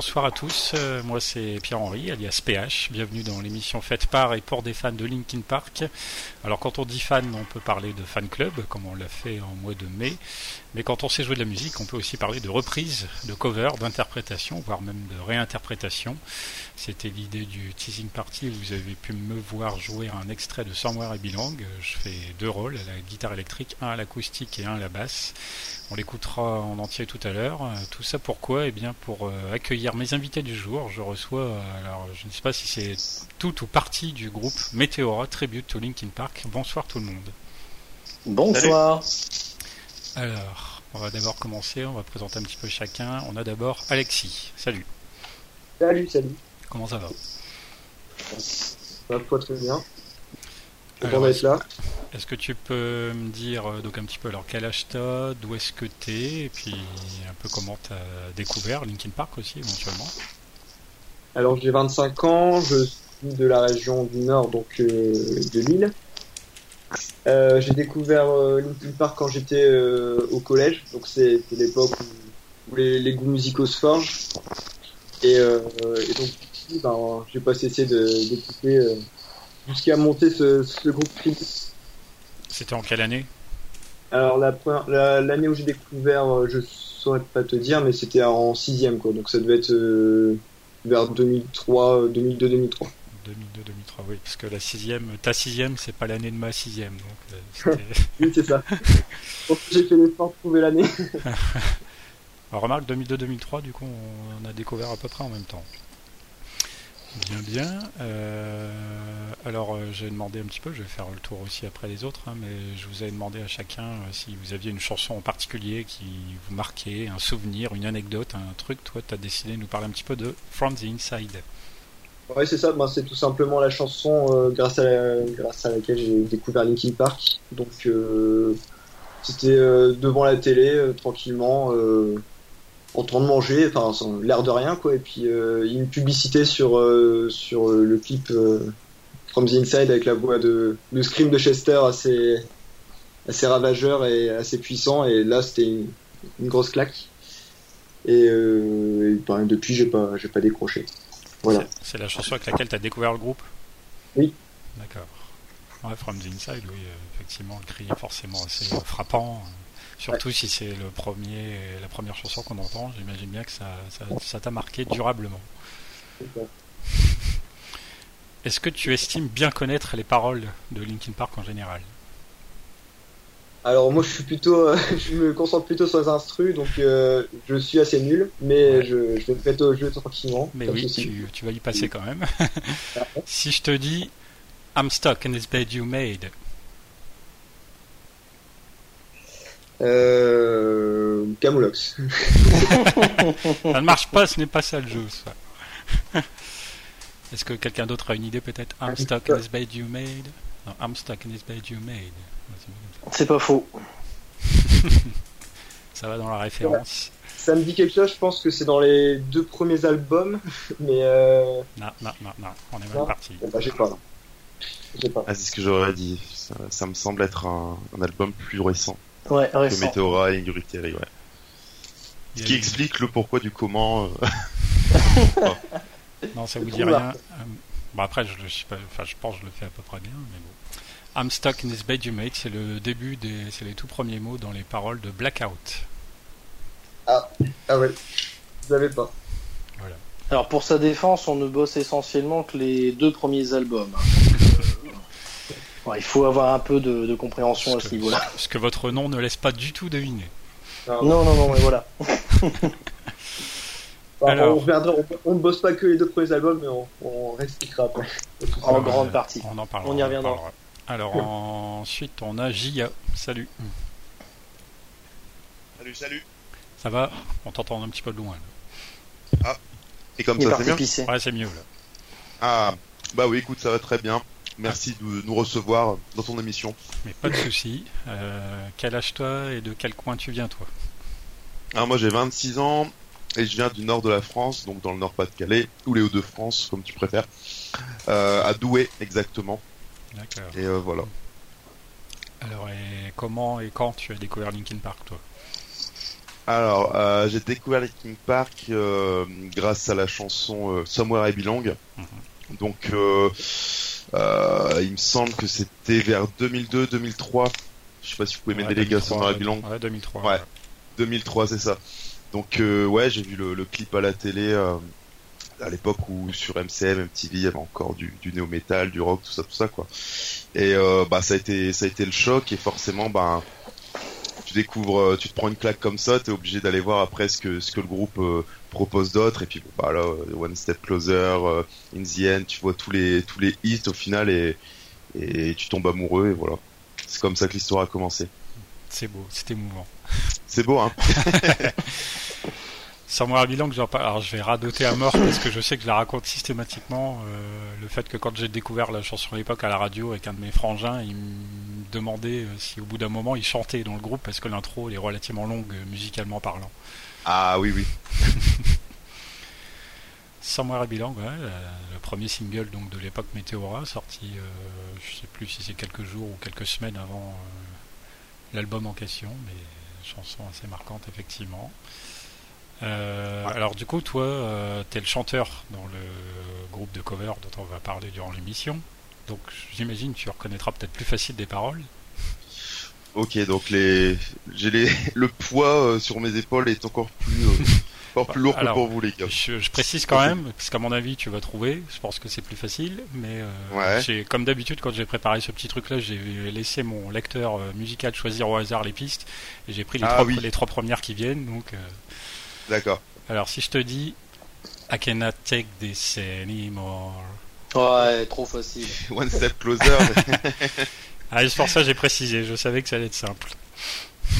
Bonsoir à tous. Euh, moi c'est Pierre-Henri, alias PH. Bienvenue dans l'émission faite par et pour des fans de Linkin Park. Alors quand on dit fan, on peut parler de fan club, comme on l'a fait en mois de mai. Mais quand on sait jouer de la musique, on peut aussi parler de reprise, de cover, d'interprétation, voire même de réinterprétation. C'était l'idée du teasing party où vous avez pu me voir jouer un extrait de Somewhere I Belong. Je fais deux rôles, à la guitare électrique, un à l'acoustique et un à la basse. On l'écoutera en entier tout à l'heure. Tout ça pourquoi? Eh bien pour euh, accueillir mes invités du jour. Je reçois, alors je ne sais pas si c'est tout ou partie du groupe Meteora Tribute to Linkin Park. Bonsoir tout le monde. Bonsoir. Alors, on va d'abord commencer, on va présenter un petit peu chacun. On a d'abord Alexis. Salut. Salut, salut. Comment ça va? Ça va très bien. Alors, être là? Est-ce que tu peux me dire euh, donc un petit peu alors quel âge t'as, d'où est-ce que t'es, et puis un peu comment t'as découvert Linkin Park aussi éventuellement Alors j'ai 25 ans, je suis de la région du Nord, donc euh, de Lille. Euh, j'ai découvert euh, Linkin Park quand j'étais euh, au collège, donc c'était l'époque où, où les, les goûts musicaux se forgent. Et, euh, et donc ben, j'ai pas cessé de- d'écouter euh, jusqu'à monter ce, ce groupe. C'était en quelle année? Alors la première, la- l'année où j'ai découvert, je saurais pas te dire, mais c'était en sixième quoi, donc ça devait être euh, vers 2003, 2002, 2003. 2002-2003, oui, parce que la sixième, ta sixième, c'est pas l'année de ma sixième, donc euh, Oui, c'est ça. J'ai fait l'effort de trouver l'année. Alors, remarque 2002-2003, du coup, on a découvert à peu près en même temps. Bien, bien. Euh, alors, euh, j'ai demandé un petit peu, je vais faire le tour aussi après les autres, hein, mais je vous ai demandé à chacun euh, si vous aviez une chanson en particulier qui vous marquait, un souvenir, une anecdote, un truc. Toi, tu as décidé de nous parler un petit peu de From the Inside. Ouais, c'est ça. Ben, c'est tout simplement la chanson euh, grâce à la- grâce à laquelle j'ai découvert Linkin Park. Donc, euh, c'était euh, devant la télé, euh, tranquillement, euh, en train de manger, enfin, l'air de rien, quoi. Et puis, euh, une publicité sur sur le clip From the Inside avec la voix de de scream de Chester assez assez ravageur et assez puissant. Et là, c'était une, une grosse claque. Et, et, ben, depuis, j'ai pas j'ai pas décroché. Voilà. C'est- la chanson avec laquelle tu as découvert le groupe? Oui. D'accord. Ouais, From the Inside, oui, euh, effectivement, le cri est forcément assez euh, frappant. euh, Surtout si c'est le premier, la première chanson qu'on entend, j'imagine bien que ça, ça, ça t'a marqué durablement. Est-ce que tu estimes bien connaître les paroles de Linkin Park en général? Alors moi je suis plutôt, euh, je me concentre plutôt sur les instrus, donc euh, je suis assez nul, mais Ouais. je, je vais me prêter au jeu tranquillement. Mais oui, tu, tu vas y passer quand même. si je te dis I'm stuck in this bed you made, Euh, Camoulox. ça ne marche pas, ce n'est pas ça le jeu, ça. Est-ce que quelqu'un d'autre a une idée peut-être? I'm stuck in this bed you made Non, I'm stuck in this bed you made. C'est pas faux. ça. Va dans la référence. Ça me dit quelque chose, je pense que c'est dans les deux premiers albums, mais euh, Non, non, non, non, on est mal parti. bah j'ai pas. Ah, c'est ce que j'aurais dit. Ça, ça me semble être un, un album plus récent Ouais, que récent. Meteora et Ingrid Terry, ouais. Ce qui explique le pourquoi du comment. euh, Non, ça vous dit rien. Euh, Bon, après, je, le- je sais pas, enfin, je pense que je le fais à peu près bien, mais bon. I'm stuck in this bed you made, c'est le début des, c'est les tout premiers mots dans les paroles de Blackout. Ah ouais, vous avez pas. Voilà. Alors pour sa défense, on ne bosse essentiellement que les deux premiers albums. hein. il faut avoir un peu de, compréhension à ce niveau-là. Parce que votre nom ne laisse pas du tout deviner. Non, non, non, mais voilà. Alors, on, ne bosse pas que les deux premiers albums, mais on, on réexpliquera après. En grande partie. On en On y reviendra. Alors ensuite, on a Jia. Salut. Salut, salut. Ça va? On t'entend un petit peu de loin. Ah. Et comme ça, c'est mieux? Ouais, c'est mieux là. Ah, bah oui, écoute, ça va très bien. Merci de nous recevoir dans ton émission. Mais pas de souci. Euh, quel âge toi et de quel coin tu viens toi? Alors moi j'ai 26 ans et je viens du nord de la France, donc dans le nord-Pas-de-Calais, ou les Hauts-de-France, comme tu préfères, euh, à Douai exactement. D'accord. Et euh, voilà. Alors, et comment et quand tu as découvert Linkin Park, toi? Alors, euh, j'ai découvert Linkin Park grâce à la chanson Somewhere I Belong. Mhm. Donc, il me semble que c'était vers 2002-2003. Je sais pas si vous pouvez m'aider les gars, Somewhere I Belong. Ouais, 2003. Ouais, 2003, c'est ça. Donc euh, ouais, j'ai vu le, clip à la télé euh, à l'époque où sur MCM, MTV, il y avait encore du, du néo metal, du rock, tout ça, tout ça quoi. Et euh, bah ça a été ça a été le choc et forcément bah tu découvres, tu te prends une claque comme ça, t'es obligé d'aller voir après ce que ce que le groupe propose d'autre et puis bah là One Step Closer, In the End, tu vois tous les tous les hits au final et et tu tombes amoureux et voilà. C'est comme ça que l'histoire a commencé. C'est beau, c'est émouvant. C'est beau, hein Samuel bilan que j'en parle. Alors je vais radoter à mort parce que je sais que je la raconte systématiquement. Euh, le fait que quand j'ai découvert la chanson à l'époque à la radio avec un de mes frangins, il me demandait euh, si au bout d'un moment il chantait dans le groupe parce que l'intro est relativement longue euh, musicalement parlant. Ah oui oui. Somewhere Bilang, ouais, le premier single donc de l'époque Météora, sorti, je sais plus si c'est quelques jours ou quelques semaines avant l'album en question, mais chanson assez marquante effectivement. Euh, alors du coup, toi, euh, tu es le chanteur dans le groupe de cover dont on va parler durant l'émission. Donc j'imagine tu reconnaîtras peut-être plus facile des paroles. Ok, donc les, j'ai les, le poids euh, sur mes épaules est encore plus encore plus lourd que pour vous les gars. Je, précise quand même, parce qu'à mon avis tu vas trouver, je pense que c'est plus facile, mais euh, comme d'habitude quand j'ai préparé ce petit truc là, j'ai laissé mon lecteur euh, musical choisir au hasard les pistes, et j'ai pris les, ah trois, les trois premières qui viennent, donc... Euh, D'accord. Alors si je te dis I cannot take this anymore... Ouais, trop facile. One step closer. ah, c'est pour ça j'ai précisé, je savais que ça allait être simple.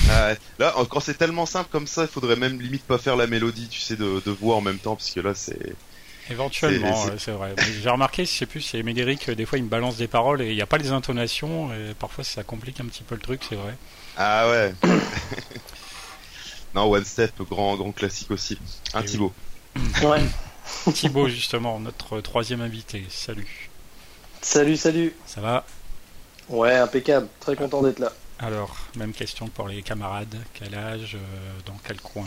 Ah là, quand c'est tellement simple comme ça, il faudrait même limite pas faire la mélodie, tu sais, de, voix en même temps, parce que là, c'est. Éventuellement, c'est vrai. J'ai remarqué, je sais plus, c'est Médéric, des fois il me balance des paroles et il n'y a pas les intonations, et parfois ça complique un petit peu le truc, c'est vrai. Ah ouais. non, One Step, grand, grand classique aussi. Un Thibaut. Ouais. Thibaut, justement, notre troisième invité. Salut. Salut, salut. Ça va? Ouais, impeccable. Très content d'être là. Alors, même question pour les camarades. Quel âge, euh, dans quel coin,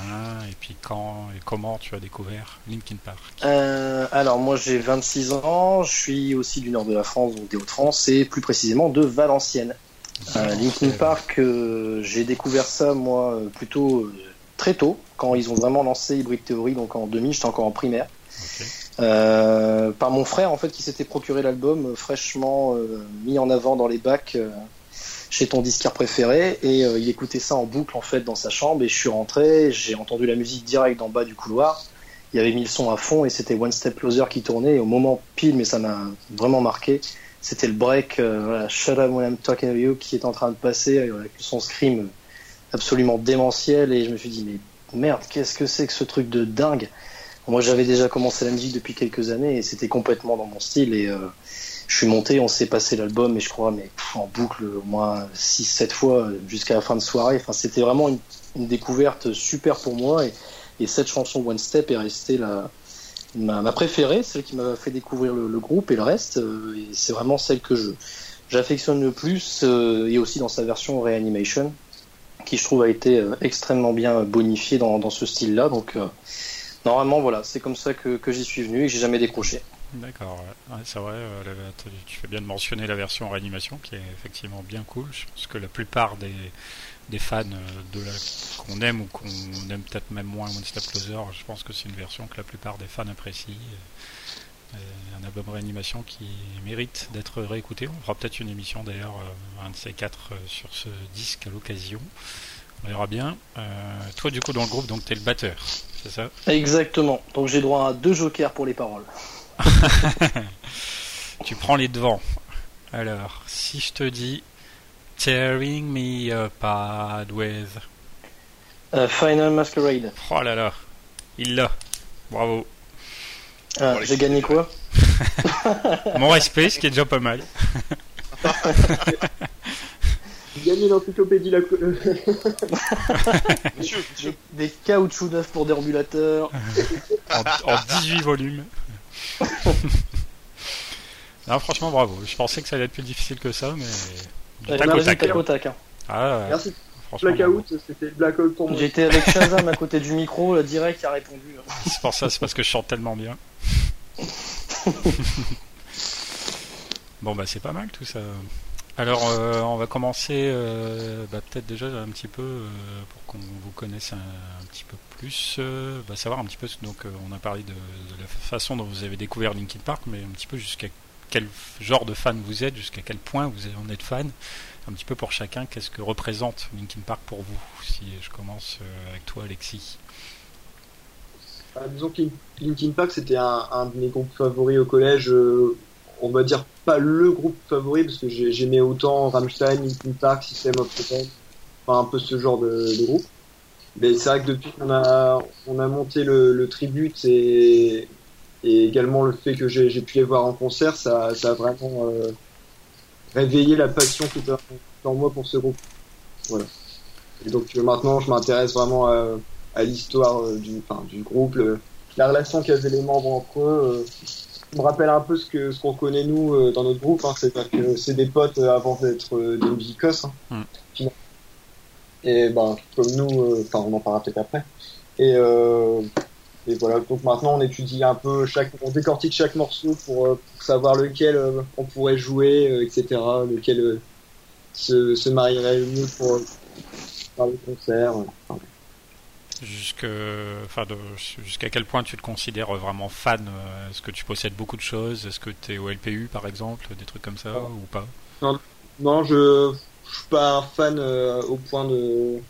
et puis quand et comment tu as découvert Linkin Park? Euh, Alors, moi j'ai 26 ans, je suis aussi du nord de la France, donc des Hauts-de-France, et plus précisément de Valenciennes. Euh, Linkin Park, j'ai découvert ça moi plutôt très tôt, quand ils ont vraiment lancé Hybrid Theory, donc en 2000, j'étais encore en primaire. par mon frère en fait qui s'était procuré l'album fraîchement mis en avant dans les bacs chez ton disquaire préféré et euh, il écoutait ça en boucle en fait dans sa chambre et je suis rentré, j'ai entendu la musique direct d'en bas du couloir. Il y avait mis le son à fond et c'était One Step Closer qui tournait et au moment pile, mais ça m'a vraiment marqué, c'était le break euh, Shut Up When I'm Talking to You qui est en train de passer euh, avec son scream absolument démentiel et je me suis dit mais merde qu'est-ce que c'est que ce truc de dingue? Moi j'avais déjà commencé la musique depuis quelques années et c'était complètement dans mon style et je suis monté, on s'est passé l'album, et je crois, mais en boucle au moins 6-7 fois jusqu'à la fin de soirée. Enfin, c'était vraiment une, découverte super pour moi, et, cette chanson One Step est restée la, ma, préférée, celle qui m'a fait découvrir le, groupe, et le reste, euh, c'est vraiment celle que je j'affectionne le plus, euh, et aussi dans sa version Reanimation, qui je trouve a été euh, extrêmement bien bonifiée dans, ce style-là. Donc, normalement, voilà, c'est comme ça que, que j'y suis venu et j'ai jamais décroché. D'accord, c'est vrai, euh, tu fais bien de mentionner la version réanimation qui est effectivement bien cool. Je pense que la plupart des, des fans euh, de qu'on aime ou qu'on aime peut-être même moins One Closer, je pense que c'est une version que la plupart des fans apprécient. Un album réanimation qui mérite d'être réécouté. On fera peut-être une émission d'ailleurs, un de ces quatre, sur ce disque à l'occasion. On verra bien. toi, du coup, dans le groupe, donc t'es le batteur, c'est ça? Exactement. Donc j'ai droit à deux jokers pour les paroles. tu prends les devants. Alors, si je te dis Tearing me apart with. Uh, Final Masquerade. Oh là là, il l'a. Bravo. Ah, J'ai gagné quoi Mon respect, ce qui est déjà pas mal. J'ai gagné l'encyclopédie la. monsieur, monsieur. Des, des caoutchoucs neufs pour déambulateurs. en, en 18 volumes. non, franchement, bravo. Je pensais que ça allait être plus difficile que ça, mais. Du tac au tac. Au tac hein. Ah, ouais. Merci. Blackout, c'était Blackout pour moi. J'étais avec Shazam à côté du micro, là, direct, il a répondu. C'est pour ça, c'est parce que je chante tellement bien. bon, bah, c'est pas mal tout ça. Alors, euh, on va commencer euh, bah, peut-être déjà un petit peu euh, pour qu'on vous connaisse un, petit peu plus, bah, savoir un petit peu. Donc, on a parlé de, de, la façon dont vous avez découvert Linkin Park, mais un petit peu jusqu'à quel genre de fan vous êtes, jusqu'à quel point vous en êtes fan. Un petit peu pour chacun, qu'est-ce que représente Linkin Park pour vous Si je commence avec toi, Alexis? Euh, disons que Linkin Park c'était un, un, de mes groupes favoris au collège. Euh, on va dire pas le groupe favori parce que j'aimais autant Rammstein, Linkin Park, System of a Down, enfin un peu ce genre de, de groupe. Mais c'est vrai que depuis qu'on a on a monté le, le tribute et, et également le fait que j'ai pu les voir en concert, ça, ça a vraiment euh, réveillé la passion qui était en moi pour ce groupe. Voilà. Et donc euh, maintenant, je m'intéresse vraiment à, à l'histoire euh, du, enfin, du groupe, le, la relation qu'avaient les membres entre eux. Euh, me rappelle un peu ce que ce qu'on connaît nous euh, dans notre groupe, hein, c'est que c'est des potes avant d'être des musicos. Hein, mm. Et ben comme nous, enfin on en parlera peut-être après. Et et voilà, donc maintenant on étudie un peu chaque, on décortique chaque morceau pour, euh, pour savoir lequel euh, on pourrait jouer, euh, etc. Lequel euh, se, se marierait le mieux pour faire le concert. Enfin. Jusque, enfin, jusqu'à quel point tu te considères vraiment fan Est-ce que tu possèdes beaucoup de choses Est-ce que tu es au LPU par exemple Des trucs comme ça non. ou pas? Non, non je, je suis pas un fan au point de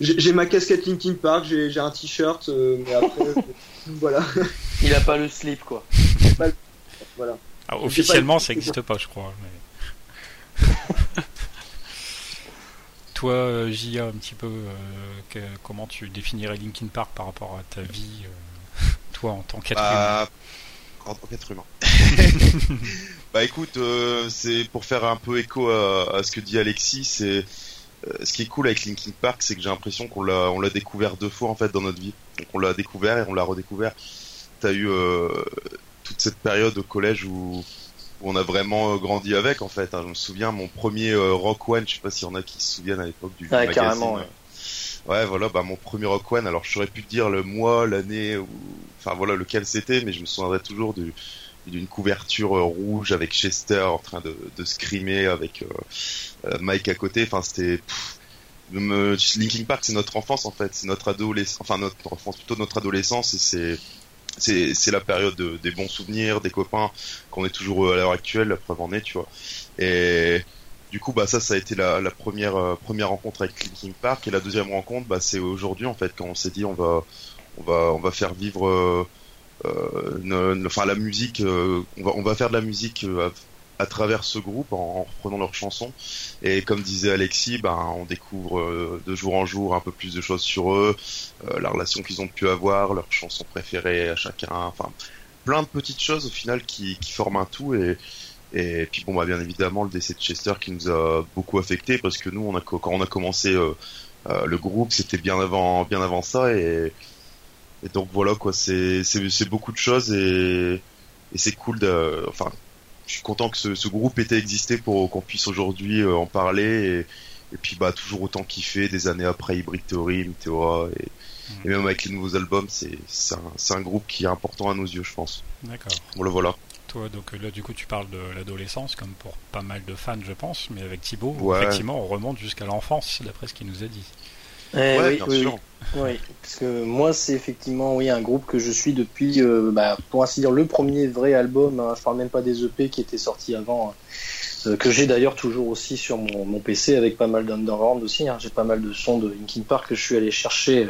j'ai ma casquette Linkin Park, j'ai un t-shirt, euh, mais après, voilà. Il a pas le slip, quoi. Pas le... Voilà. Ah, officiellement, ça n'existe pas, je crois. Mais... Toi, euh, Gia, un petit peu, euh, comment tu définirais Linkin Park par rapport à ta vie, euh, toi, en tant qu'être bah, humain En tant qu'être humain. bah écoute, c'est pour faire un peu écho à, ce que dit Alexis, c'est ce qui est cool avec Linkin Park, c'est que j'ai l'impression qu'on l'a, on l'a découvert deux fois en fait dans notre vie. Donc on l'a découvert et on l'a redécouvert. T'as eu toute cette période au collège où on a vraiment euh, grandi avec en fait. Hein. Je me souviens mon premier euh, Rock One, je sais pas s'il y en a qui se souviennent à l'époque du ouais, magazine. Carrément, ouais. ouais. voilà, bah mon premier Rock One. Alors plus te dire le mois, l'année, ou enfin voilà lequel c'était, mais je me souviendrai toujours du d'une couverture rouge avec Chester en train de, de screamer avec euh, Mike à côté. Enfin, c'était. Linkin Park, c'est notre enfance en fait, c'est notre adolescence, enfin notre enfance, plutôt notre adolescence, et c'est c'est c'est la période de, des bons souvenirs, des copains qu'on est toujours à l'heure actuelle, la preuve en est, tu vois. Et du coup, bah ça, ça a été la, première euh, première rencontre avec Linkin Park, et la deuxième rencontre, bah c'est aujourd'hui en fait quand on s'est dit on va on va on va faire vivre euh, euh, la musique, euh, on va on va faire de la musique euh, à travers ce groupe en, en, reprenant leurs chansons. Et comme disait Alexis, ben, on découvre euh, de jour en jour un peu plus de choses sur eux, euh, la relation qu'ils ont pu avoir, leurs chansons préférées à chacun, enfin plein de petites choses au final qui, qui forment un tout. Et, et puis bon, bah, bien évidemment le décès de Chester qui nous a beaucoup affecté parce que nous, on a, quand on a commencé euh, le groupe, c'était bien avant, bien avant ça. Et, et donc voilà quoi, c'est beaucoup de choses et, et c'est cool de, enfin je suis content que ce, ce groupe ait existé pour qu'on puisse aujourd'hui euh, en parler et, et, puis bah toujours autant kiffer des années après Hybrid Theory, Meteora et, mmh. et, même avec les nouveaux albums, c'est un, un, groupe qui est important à nos yeux, je pense. D'accord. Voilà, voilà. Toi, donc là, du coup, tu parles de l'adolescence, comme pour pas mal de fans, je pense, mais avec Thibaut, ouais. effectivement, on remonte jusqu'à l'enfance, d'après ce qu'il nous a dit. Eh oui, oui, oui, parce que moi c'est effectivement oui un groupe que je suis depuis, euh, bah, pour ainsi dire, le premier vrai album. Hein, je parle même pas des EP qui étaient sortis avant, hein, euh, que j'ai d'ailleurs toujours aussi sur mon, mon, PC avec pas mal d'underground aussi. Hein, j'ai pas mal de sons de Linkin Park que je suis allé chercher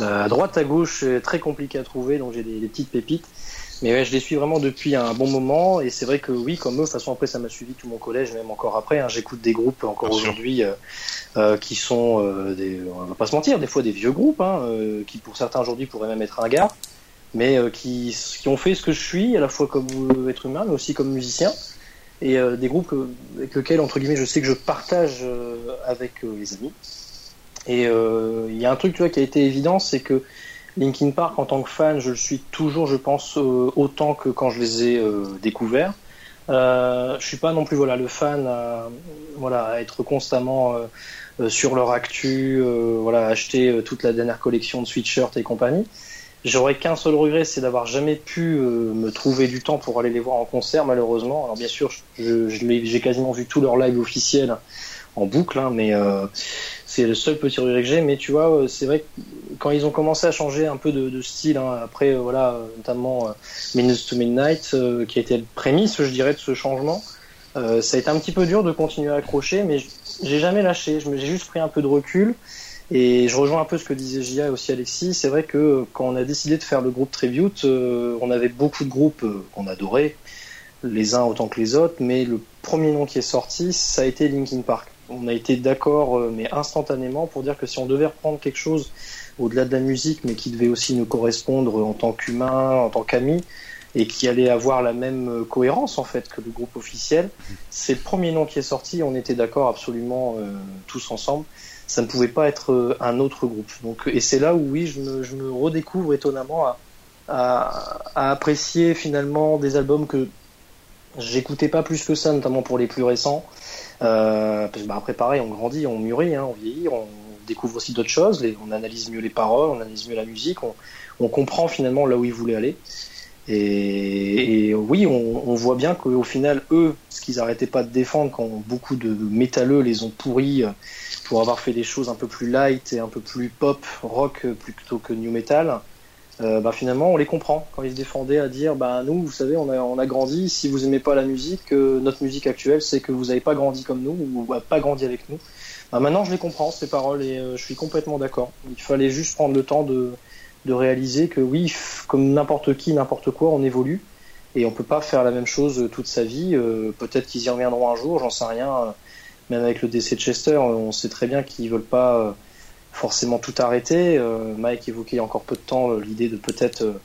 euh, à droite à gauche, très compliqué à trouver, donc j'ai des, des, petites pépites. Mais ouais, je les suis vraiment depuis un bon moment et c'est vrai que oui, comme eux, de toute façon après ça m'a suivi tout mon collège, même encore après. Hein, J'écoute des groupes encore aujourd'hui euh, euh, qui sont euh, des, on va pas se mentir, des fois des vieux groupes, hein, euh, qui pour certains aujourd'hui pourraient même être un gars, mais euh, qui, qui ont fait ce que je suis, à la fois comme être humain, mais aussi comme musicien. Et euh, des groupes avec lesquels entre guillemets je sais que je partage avec les amis. Et il y a un truc tu vois qui a été évident, c'est que Linkin Park, en tant que fan, je le suis toujours, je pense, euh, autant que quand je les ai euh, découverts. Euh, je suis pas non plus voilà le fan à, voilà être constamment euh, sur leur actu, voilà acheter toute la dernière collection de sweatshirts et compagnie. J'aurais qu'un seul regret, c'est d'avoir jamais pu me trouver du temps pour aller les voir en concert, malheureusement. Alors bien sûr, j'ai quasiment vu tous leurs lives officiels en boucle, hein, mais euh, c'est le seul petit regret que j'ai. Mais tu vois, c'est vrai que quand ils ont commencé à changer un peu de, style, hein, après, euh, voilà, notamment euh, Minutes to Midnight, euh, qui a été le prémisse, je dirais, de ce changement, euh, ça a été un petit peu dur de continuer à accrocher, mais j'ai jamais lâché. J'ai juste pris un peu de recul. Et je rejoins un peu ce que disait Gia et aussi Alexis. C'est vrai que quand on a décidé de faire le groupe Tribute, on avait beaucoup de groupes qu'on adorait, les uns autant que les autres, mais le premier nom qui est sorti, ça a été Linkin Park on a été d'accord, euh, mais instantanément, pour dire que si on devait reprendre quelque chose au-delà de la musique, mais qui devait aussi nous correspondre en tant qu'humain, en tant qu'ami, et qui allait avoir la même cohérence en fait que le groupe officiel, c'est le premier nom qui est sorti. On était d'accord absolument euh, tous ensemble. Ça ne pouvait pas être euh, un autre groupe. Donc, et c'est là où oui, je me, redécouvre étonnamment à, apprécier finalement des albums que j'écoutais pas plus que ça, notamment pour les plus récents. Euh, parce que bah, après pareil, on grandit, on mûrit, hein, on vieillit, on découvre aussi d'autres choses, on analyse mieux les paroles, on analyse mieux la musique, on, comprend finalement là où ils voulaient aller. Et, oui, on, voit bien qu'au final, eux, ce qu'ils arrêtaient pas de défendre quand beaucoup de métalleux les ont pourris pour avoir fait des choses un peu plus light et un peu plus pop, rock plutôt que new metal, euh, bah, finalement on les comprend quand ils se défendaient à dire bah nous vous savez on a, grandi. Si vous aimez pas la musique euh, notre musique actuelle c'est que vous n'avez pas grandi comme nous ou pas grandi avec nous. Bah, maintenant je les comprends ces paroles et euh, je suis complètement d'accord. Il fallait juste prendre le temps de, réaliser que oui comme n'importe qui n'importe quoi on évolue. Et on peut pas faire la même chose toute sa vie. Euh, peut-être qu'ils y reviendront un jour j'en sais rien. Même avec le décès de Chester on sait très bien qu'ils veulent pas forcément tout arrêter. Euh, Mike évoquait il y a encore peu de temps euh, l'idée de peut-être euh,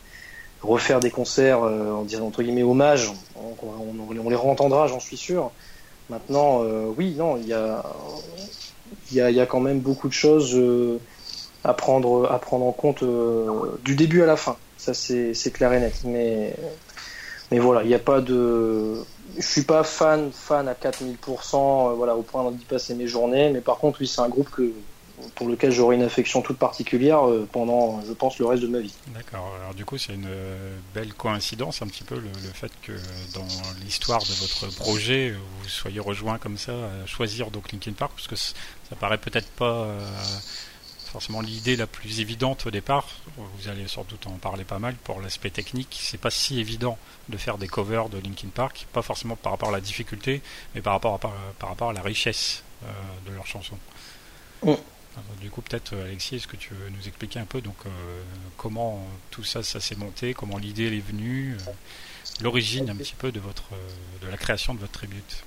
refaire des concerts en disant entre guillemets hommage. On, on, on les entendra, j'en suis sûr. Maintenant, oui, non, il y a, y a quand même beaucoup de choses à prendre, à prendre en compte du début à la fin. Ça, c'est clair et net. Mais, mais voilà, il n'y a pas de. Je suis pas fan, fan à 4000%, voilà, au point d'y passer mes journées. Mais par contre, oui, c'est un groupe que pour lequel j'aurai une affection toute particulière euh, pendant, je pense, le reste de ma vie. D'accord. Alors du coup, c'est une euh, belle coïncidence, un petit peu, le, le fait que dans l'histoire de votre projet, vous soyez rejoint comme ça à choisir donc Linkin Park, parce que ça paraît peut-être pas euh, forcément l'idée la plus évidente au départ. Vous allez sans doute en parler pas mal pour l'aspect technique. C'est pas si évident de faire des covers de Linkin Park, pas forcément par rapport à la difficulté, mais par rapport à, par, par rapport à la richesse euh, de leurs chansons. Mm. Du coup, peut-être Alexis, est-ce que tu veux nous expliquer un peu donc euh, comment tout ça, ça s'est monté, comment l'idée est venue, euh, l'origine un petit peu de votre, euh, de la création de votre tribute?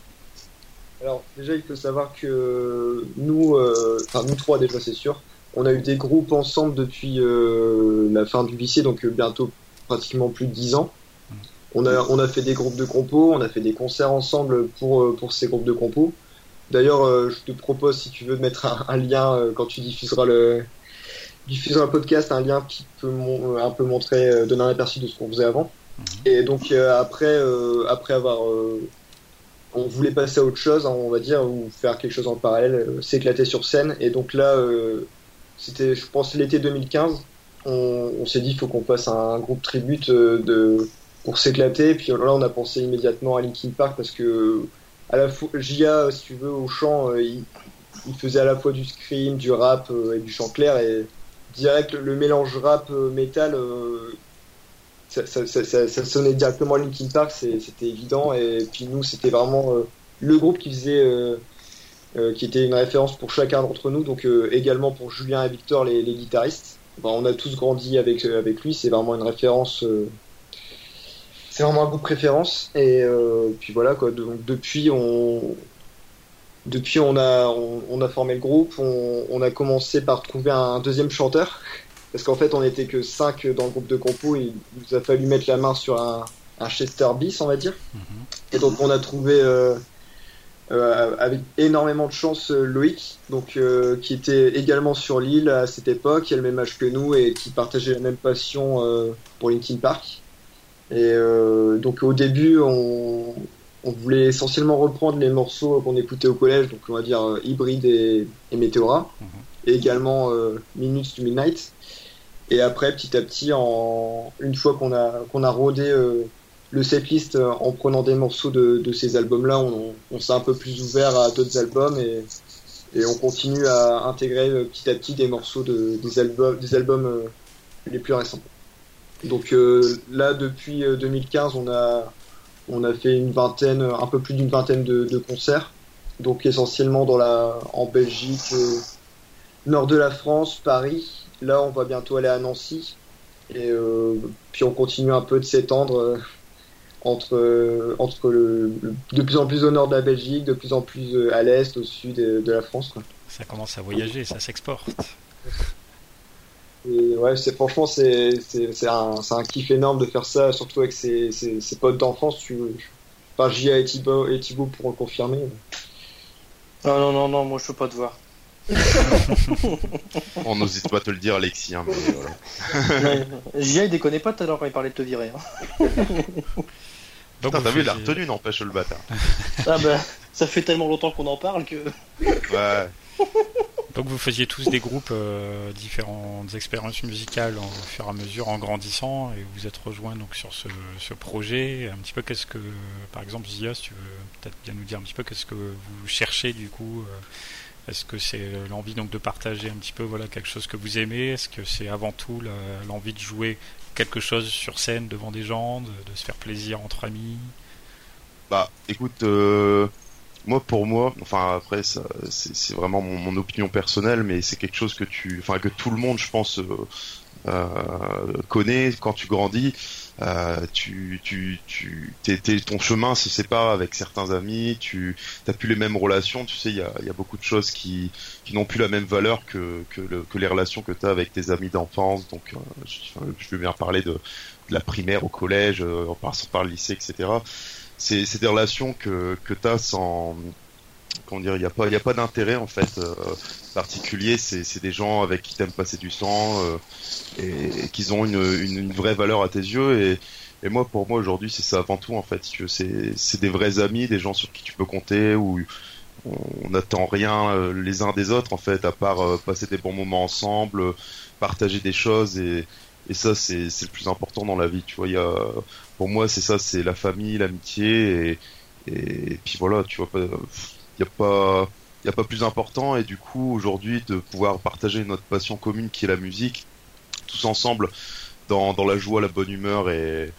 Alors déjà, il faut savoir que nous, enfin nous trois déjà, c'est sûr, on a eu des groupes ensemble depuis la fin du lycée, donc bientôt pratiquement plus de dix ans. On a, on a fait des groupes de compos, on a fait des concerts ensemble pour, pour ces groupes de compos. D'ailleurs, euh, je te propose, si tu veux, de mettre un, un lien euh, quand tu diffuseras le diffuseras le podcast, un lien qui peut un peu montrer, euh, donner un aperçu de ce qu'on faisait avant. Mhm. Et donc après, après avoir, on voulait passer à autre chose, hein, on va dire, ou faire quelque chose en parallèle, s'éclater sur scène. Et donc là, c'était, je pense, l'été 2015. On, on s'est dit, il faut qu'on fasse un groupe tribute de pour s'éclater. Puis là, on a pensé immédiatement à Linkin Park parce que à la fois, Gia, si tu veux, au chant, euh, il, faisait à la fois du scream, du rap et du chant clair et direct le mélange rap métal ça, sonnait directement à Linkin Park, c'était évident. Et puis nous, c'était vraiment euh, le groupe qui faisait, euh, euh, qui était une référence pour chacun d'entre nous, donc également pour Julien et Victor, les, guitaristes. on a tous grandi avec lui, c'est vraiment une référence. C'est vraiment un groupe préférence. Et puis voilà quoi. Donc depuis, on depuis on a on, a formé le groupe. On, on a commencé par trouver un deuxième chanteur parce qu'en fait on n'était que 5 dans le groupe de compo et il nous a fallu mettre la main sur un, un Chester bis on va dire mhm. et donc on a trouvé euh, euh, avec énormément de chance euh, Loïc donc euh, qui était également sur l'île à cette époque qui a le même âge que nous et qui partageait la même passion euh, pour Linkin Park et donc au début on, on voulait essentiellement reprendre les morceaux qu'on écoutait au collège donc on va dire Hybrid et, et Météora mhm. et également Minutes to Midnight et après, petit à petit, en, une fois qu'on a, qu'on a rodé euh, le setlist euh, en prenant des morceaux de, de ces albums-là, on, on s'est un peu plus ouvert à d'autres albums et, et on continue à intégrer euh, petit à petit des morceaux de, des albums, des albums les plus récents. Donc là, depuis 2015, on a, on a fait une vingtaine, un peu plus d'une vingtaine de, concerts. Donc essentiellement dans la, en Belgique, nord de la France, Paris, Là, on va bientôt aller à Nancy. Et euh, puis on continue un peu de s'étendre euh, entre, euh, entre le, de plus en plus au nord de la Belgique, de plus en plus à l'est, au sud de, la France. Ça commence à voyager, ça s'exporte. Et ouais, c'est franchement c'est c'est un, un kiff énorme de faire ça, surtout avec ses, ses, ses potes d'enfance. Tu, enfin, Gia et Thibaut, et Thibaut pourront le confirmer. Non non non non, moi je peux pas te voir. On n'hésite pas à te le dire, Alexis. Hein, il déconnait pas tout à l'heure quand il parlait de te virer. Hein. Donc, t'as vu, il a retenu, n'empêche le bâtard. ah bah, ça fait tellement longtemps qu'on en parle que. Ouais. Donc vous faisiez tous des groupes, euh, différentes expériences musicales au fur et à mesure en grandissant et vous êtes rejoints donc sur ce, ce projet. Un petit peu qu'est-ce que, par exemple, Zia, tu veux peut-être bien nous dire un petit peu qu'est-ce que vous cherchez du coup euh, est-ce que c'est l'envie donc de partager un petit peu voilà quelque chose que vous aimez? Est-ce que c'est avant tout l'envie de jouer quelque chose sur scène devant des gens, de, se faire plaisir entre amis? Bah, écoute, euh, moi pour moi, enfin après c'est vraiment mon, opinion personnelle, mais c'est quelque chose que tu, enfin que tout le monde, je pense, euh, euh, connaît quand tu grandis. Euh, tu, tu, tu, ton chemin se sépare avec certains amis, tu n'as plus les mêmes relations, tu sais, il y a, y a, beaucoup de choses qui, qui n'ont plus la même valeur que, que, le, que les relations que tu as avec tes amis d'enfance. Donc, euh, je, je, veux bien parler de, de, la primaire au collège, euh, en passant par le lycée, etc. C'est des relations que, que tu as sans, comment dire, il n'y a pas, il a pas d'intérêt en fait euh, particulier. C'est des gens avec qui t'aimes passer du sang euh, et, et qui ont une, une, vraie valeur à tes yeux. Et, et moi, pour moi aujourd'hui, c'est ça avant tout en fait. C'est des vrais amis, des gens sur qui tu peux compter où on n'attend rien euh, les uns des autres en fait, à part passer des bons moments ensemble, partager des choses et, et ça c'est le plus important dans la vie. Tu vois, y a, pour moi c'est ça, c'est la famille, l'amitié et, puis voilà, tu vois il n'y a pas a pas plus important et du coup aujourd'hui de pouvoir partager notre passion commune qui est la musique tous ensemble dans, dans la joie, la bonne humeur et,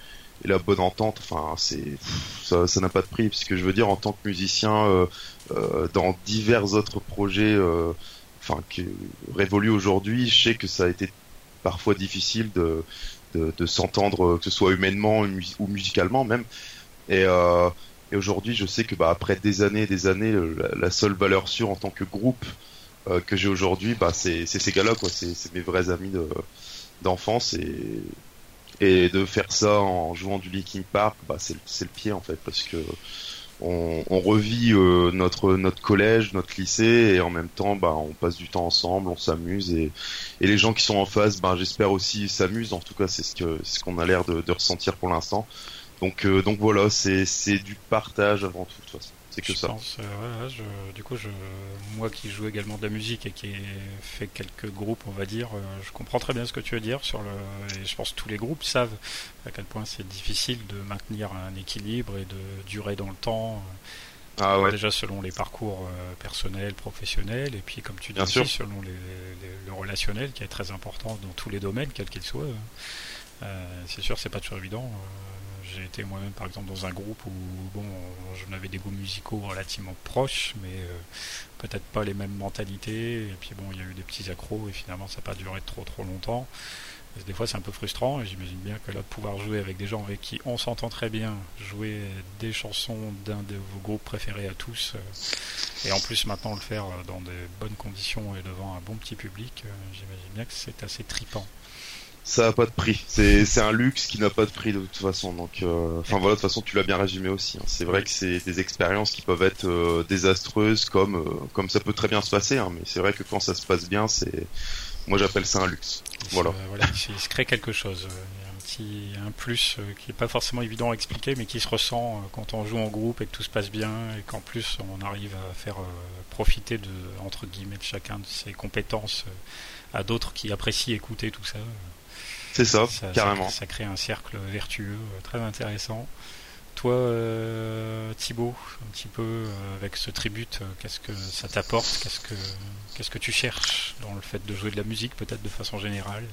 la bonne entente. Enfin, c'est ça, n'a pas de prix. Parce que je veux dire, en tant que musicien, euh, euh, dans divers autres projets, euh, enfin, révolus aujourd'hui, je sais que ça a été parfois difficile de, de, s'entendre, que ce soit humainement ou musicalement même. Et euh, et aujourd'hui, je sais que bah, après des années et des années, la, seule valeur sûre en tant que groupe euh, que j'ai aujourd'hui, bah, c'est ces gars-là. C'est mes vrais amis d'enfance et et de faire ça en jouant du Linkin Park, bah, c'est le pied en fait, parce que on, revit euh, notre notre collège, notre lycée, et en même temps, bah, on passe du temps ensemble, on s'amuse, et, les gens qui sont en face, bah, j'espère aussi s'amusent. En tout cas, c'est ce que ce qu'on a l'air de, ressentir pour l'instant. Donc, euh, donc voilà, c'est du partage avant tout, de toute façon. C'est que je ça. Pense, euh, ouais, je, du coup, je, moi qui joue également de la musique et qui ai fait quelques groupes, on va dire, euh, je comprends très bien ce que tu veux dire sur le. Et je pense que tous les groupes savent à quel point c'est difficile de maintenir un équilibre et de durer dans le temps. Ah ouais. Déjà selon les parcours personnels, professionnels, et puis comme tu dis aussi, selon le relationnel qui est très important dans tous les domaines, quels qu'ils soient. c'est sûr, c'est pas toujours évident. J'ai été moi-même par exemple dans un groupe où bon, j'en avais des goûts musicaux relativement proches, mais euh, peut-être pas les mêmes mentalités. Et puis bon, il y a eu des petits accros et finalement ça n'a pas duré trop trop longtemps. des fois c'est un peu frustrant et j'imagine bien que là de pouvoir jouer avec des gens avec qui on s'entend très bien, jouer des chansons d'un de vos groupes préférés à tous, euh, et en plus maintenant le faire dans des bonnes conditions et devant un bon petit public, euh, j'imagine bien que c'est assez tripant ça n'a pas de prix. C'est un luxe qui n'a pas de prix de toute façon. Donc, euh, enfin voilà, de toute façon, tu l'as bien résumé aussi. Hein. C'est vrai que c'est des expériences qui peuvent être euh, désastreuses, comme euh, comme ça peut très bien se passer. Hein. mais c'est vrai que quand ça se passe bien, c'est moi j'appelle ça un luxe. Voilà. voilà, il se crée quelque chose. un petit un plus qui est pas forcément évident à expliquer, mais qui se ressent quand on joue en groupe et que tout se passe bien et qu'en plus on arrive à faire profiter de entre guillemets de chacun de ses compétences à d'autres qui apprécient écouter tout ça. C'est ça, carrément. Ça, crée un cercle vertueux euh, très intéressant. Toi, euh, Thibaut, un petit peu euh, avec ce tribute, qu'est-ce que ça t'apporte? Qu'est-ce que qu'est-ce que tu cherches dans le fait de jouer de la musique, peut-être de façon générale?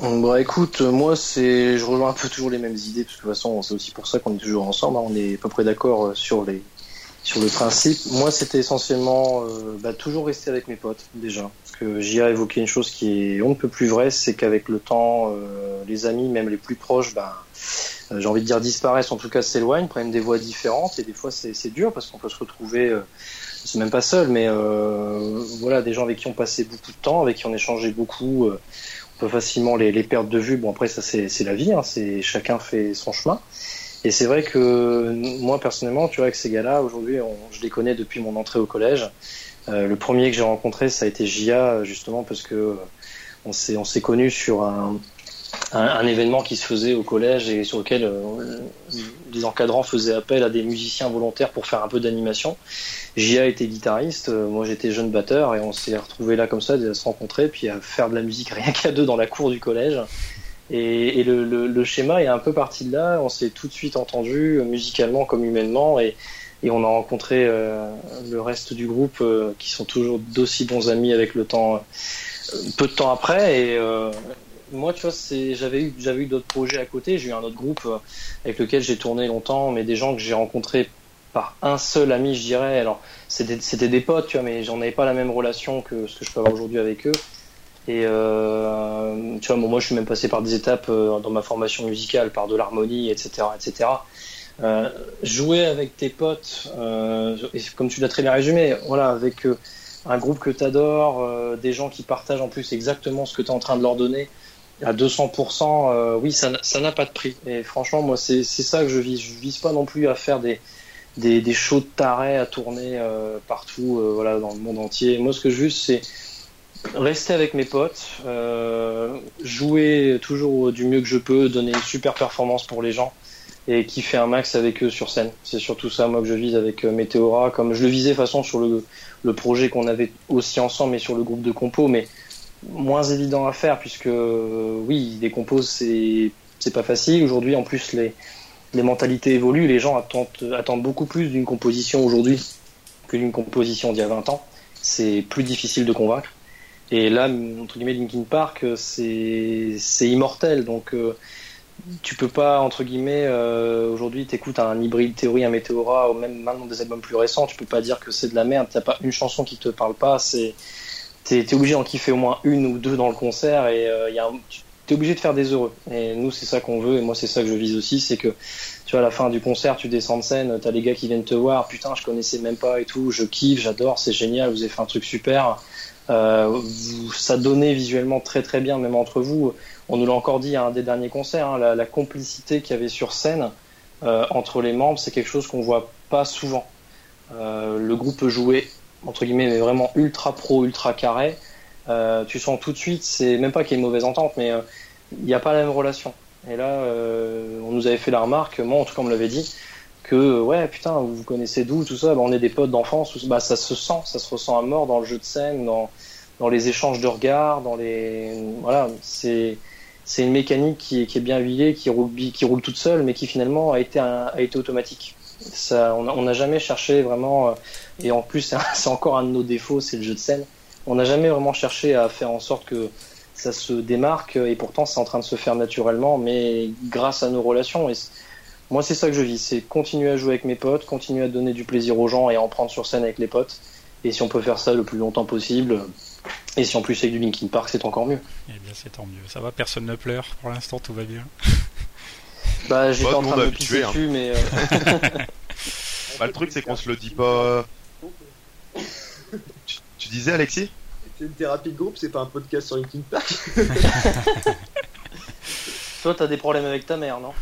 Bah écoute, moi c'est, je rejoins un peu toujours les mêmes idées, parce que de toute façon c'est aussi pour ça qu'on est toujours ensemble. Hein. on est à peu près d'accord sur les sur le principe. Moi c'était essentiellement bah, toujours rester avec mes potes déjà j'y ai évoqué une chose qui est on ne peut plus vrai, c'est qu'avec le temps, euh, les amis, même les plus proches, ben, euh, j'ai envie de dire disparaissent, en tout cas s'éloignent, prennent des voies différentes, et des fois c'est dur parce qu'on peut se retrouver, euh, c'est même pas seul, mais voilà, des gens avec qui on passait beaucoup de temps, avec qui on échangeait beaucoup, on peut facilement les, les, perdre de vue. Bon après ça c'est la vie, hein, chacun fait son chemin. Et c'est vrai que moi personnellement, tu vois, avec ces gars-là, aujourd'hui, je les connais depuis mon entrée au collège. Euh, le premier que j'ai rencontré, ça a été Gia, justement, parce que euh, on s'est on s'est connu sur un, un, événement qui se faisait au collège et sur lequel euh, les encadrants faisaient appel à des musiciens volontaires pour faire un peu d'animation. Gia était guitariste, moi j'étais jeune batteur et on s'est retrouvés là comme ça, à se rencontrer, puis à faire de la musique rien qu'à deux dans la cour du collège. Et, le, schéma est un peu parti de là, on s'est tout de suite entendu musicalement comme humainement et, on a rencontré euh, le reste du groupe euh, qui sont toujours d'aussi bons amis avec le temps, euh, peu de temps après. Et moi, tu vois, j'avais eu, j'avais eu d'autres projets à côté. J'ai eu un autre groupe avec lequel j'ai tourné longtemps, mais des gens que j'ai rencontrés par un seul ami, je dirais. Alors, c'était des potes, tu vois, mais j'en avais pas la même relation que ce que je peux avoir aujourd'hui avec eux. Et euh, tu vois, moi, je suis même passé par des étapes dans ma formation musicale, par de l'harmonie, etc., etc. Euh, jouer avec tes potes, euh, comme tu l'as très bien résumé, voilà, avec euh, un groupe que tu adores, des gens qui partagent en plus exactement ce que tu es en train de leur donner à 200%, oui, ça n'a pas de prix. Et franchement, moi, c'est ça que je vise. Je vise pas non plus à faire des, des, des shows de taré à tourner partout, voilà, dans le monde entier. Moi, ce que je veux, c'est rester avec mes potes, jouer toujours du mieux que je peux, donner une super performance pour les gens et fait un max avec eux sur scène. C'est surtout ça, moi, que je vise avec euh, Météora, comme je le visais de façon sur le, le projet qu'on avait aussi ensemble, mais sur le groupe de compos, mais moins évident à faire, puisque euh, oui, des compos, c'est c'est pas facile. Aujourd'hui, en plus, les, les mentalités évoluent, les gens attendent, attendent beaucoup plus d'une composition aujourd'hui que d'une composition d'il y a 20 ans. C'est plus difficile de convaincre. Et là, entre guillemets, Linkin Park, c'est immortel. Donc, euh, tu peux pas entre guillemets euh, aujourd'hui t'écoutes un hybride théorie un météora ou même maintenant des albums plus récents tu peux pas dire que c'est de la merde. T'as pas une chanson qui te parle pas. C'est t'es es obligé d'en kiffer au moins une ou deux dans le concert et euh, t'es obligé de faire des heureux. Et nous c'est ça qu'on veut et moi c'est ça que je vise aussi c'est que tu vois à la fin du concert tu descends de scène t'as les gars qui viennent te voir. Putain je connaissais même pas et tout. Je kiffe j'adore c'est génial vous avez fait un truc super euh, ça donnait visuellement très très bien même entre vous on nous l'a encore dit à un des derniers concerts, hein, la, complicité qu'il y avait sur scène euh, entre les membres, c'est quelque chose qu'on voit pas souvent. Euh, le groupe jouait entre guillemets mais vraiment ultra pro, ultra carré. Tu sens tout de suite, c'est même pas qu'il y ait une mauvaise entente, mais il n'y a pas la même relation. Et là, on nous avait fait la remarque, moi en tout cas on me l'avait dit, que ouais putain vous vous connaissez d'où tout ça, bah, on est des potes d'enfance, bah ça se sent, ça se ressent à mort dans le jeu de scène, dans dans les échanges de regards, dans les voilà c'est c'est une mécanique qui est, bien huilée, qui roule, qui roule toute seule, mais qui finalement a été, a été automatique. Ça, on n'a jamais cherché vraiment, et en plus c'est encore un de nos défauts, c'est le jeu de scène. On n'a jamais vraiment cherché à faire en sorte que ça se démarque, et pourtant c'est en train de se faire naturellement, mais grâce à nos relations. Moi c'est ça que je vis, c'est continuer à jouer avec mes potes, continuer à donner du plaisir aux gens et à en prendre sur scène avec les potes. Et si on peut faire ça le plus longtemps possible, et si en plus c'est du Linkin Park, c'est encore mieux. Eh bien, c'est tant mieux. Ça va, personne ne pleure. Pour l'instant, tout va bien. Bah, j'étais en train de me pisser hein. dessus, mais. Euh, bah, le truc, c'est qu'on se le dit pas. Tu, disais, Alexis? C'est une thérapie de groupe, c'est pas un podcast sur Linkin Park. Toi, t'as des problèmes avec ta mère, non?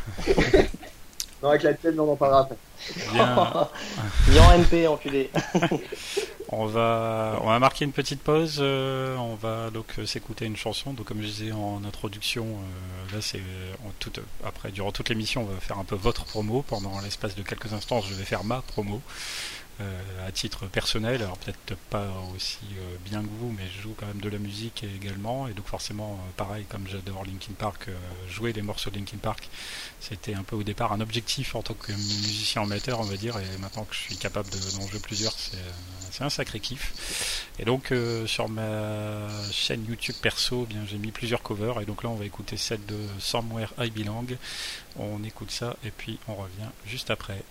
Non, avec la tienne, on en parlera après. Bien. MP, enculé. On va, on va marquer une petite pause. Euh, on va donc euh, s'écouter une chanson. Donc, comme je disais en introduction, euh, là c'est tout, après durant toute l'émission, on va faire un peu votre promo. Pendant l'espace de quelques instants, je vais faire ma promo. Euh, à titre personnel, alors peut-être pas aussi euh, bien que vous, mais je joue quand même de la musique également, et donc forcément, euh, pareil, comme j'adore Linkin Park, jouer des morceaux de Linkin Park, c'était un peu au départ un objectif en tant que musicien amateur, on va dire, et maintenant que je suis capable d'en jouer plusieurs, c'est un sacré kiff. Et donc sur ma chaîne YouTube perso, eh bien j'ai mis plusieurs covers, et donc là on va écouter celle de Somewhere I Belong. On écoute ça, et puis on revient juste après.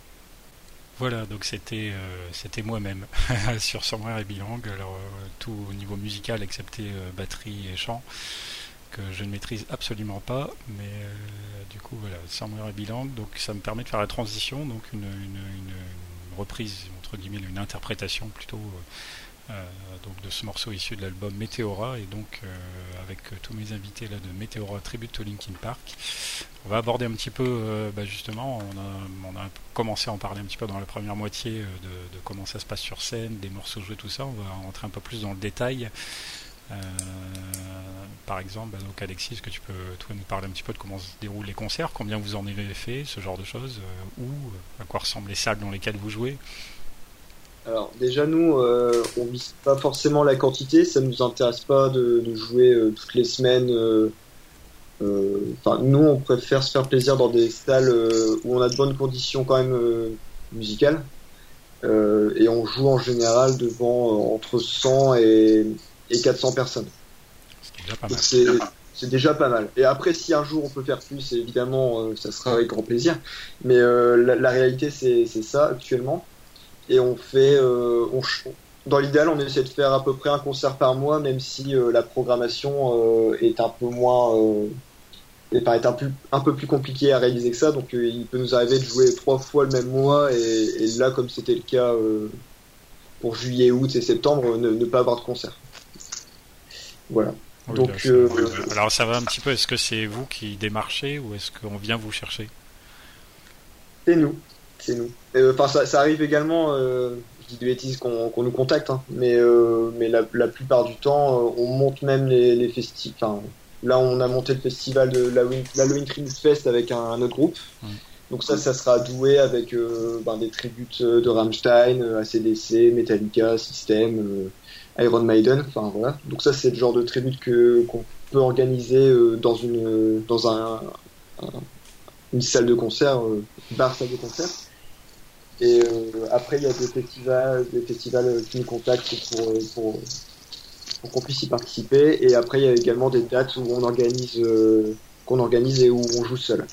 Voilà, donc c'était euh, c'était moi-même sur Somewhere et Bilang. Alors euh, tout au niveau musical, excepté euh, batterie et chant, que je ne maîtrise absolument pas. Mais du coup, voilà, et Bilang. Donc ça me permet de faire la transition, donc une, une reprise entre guillemets, une interprétation plutôt donc de ce morceau issu de l'album Meteora et donc euh, avec tous mes invités là de Meteora Tribute to Linkin Park. On va aborder un petit peu euh, bah, justement, on a, commencé à en parler un petit peu dans la première moitié de, comment ça se passe sur scène, des morceaux joués, tout ça. On va rentrer un peu plus dans le détail. par exemple, bah, donc Alexis, est-ce que tu peux toi nous parler un petit peu de comment se déroulent les concerts, combien vous en avez fait, ce genre de choses, où, à quoi ressemblent les salles dans lesquelles vous jouez? Alors déjà nous, euh, on vise pas forcément la quantité, ça nous intéresse pas de, jouer euh, toutes les semaines. Euh, enfin, nous, on préfère se faire plaisir dans des salles où on a de bonnes conditions quand même musicales, et on joue en général devant entre 100 et, 400 personnes. C'est déjà pas mal. Et après, si un jour on peut faire plus, évidemment, ça sera avec grand plaisir. Mais la, réalité, c'est ça actuellement et on fait, euh, on, dans l'idéal, on essaie de faire à peu près un concert par mois, même si euh, la programmation euh, est un peu moins, et paraît un, peu, un peu plus compliqué à réaliser que ça. Donc, il peut nous arriver de jouer trois fois le même mois, et, là, comme c'était le cas pour juillet, août et septembre, ne, pas avoir de concert. Voilà. Donc, alors ça va un petit peu. Est-ce que c'est vous qui démarchez ou est-ce qu'on vient vous chercher? C'est nous nous. Euh, enfin, ça, arrive également, euh, je dis des bêtises, qu'on nous contacte, hein. mais, euh, mais la, plupart du temps, on monte même les, festivals. Enfin, là, on a monté le festival de l'Halloween Tribute Fest avec un, autre groupe. Donc ça, ça sera doué avec ben, des tributes de Rammstein, ACDC, Metallica, System, Iron Maiden. Enfin voilà. Donc ça, c'est le genre de tribute que qu'on peut organiser dans une dans un, une salle de concert, bar salle de concert. Et euh, après, il y a des festivals, des festivals qui nous contactent pour, euh, pour, pour qu'on puisse y participer. Et après, il y a également des dates où on organise, euh, qu'on organise et où on joue seul.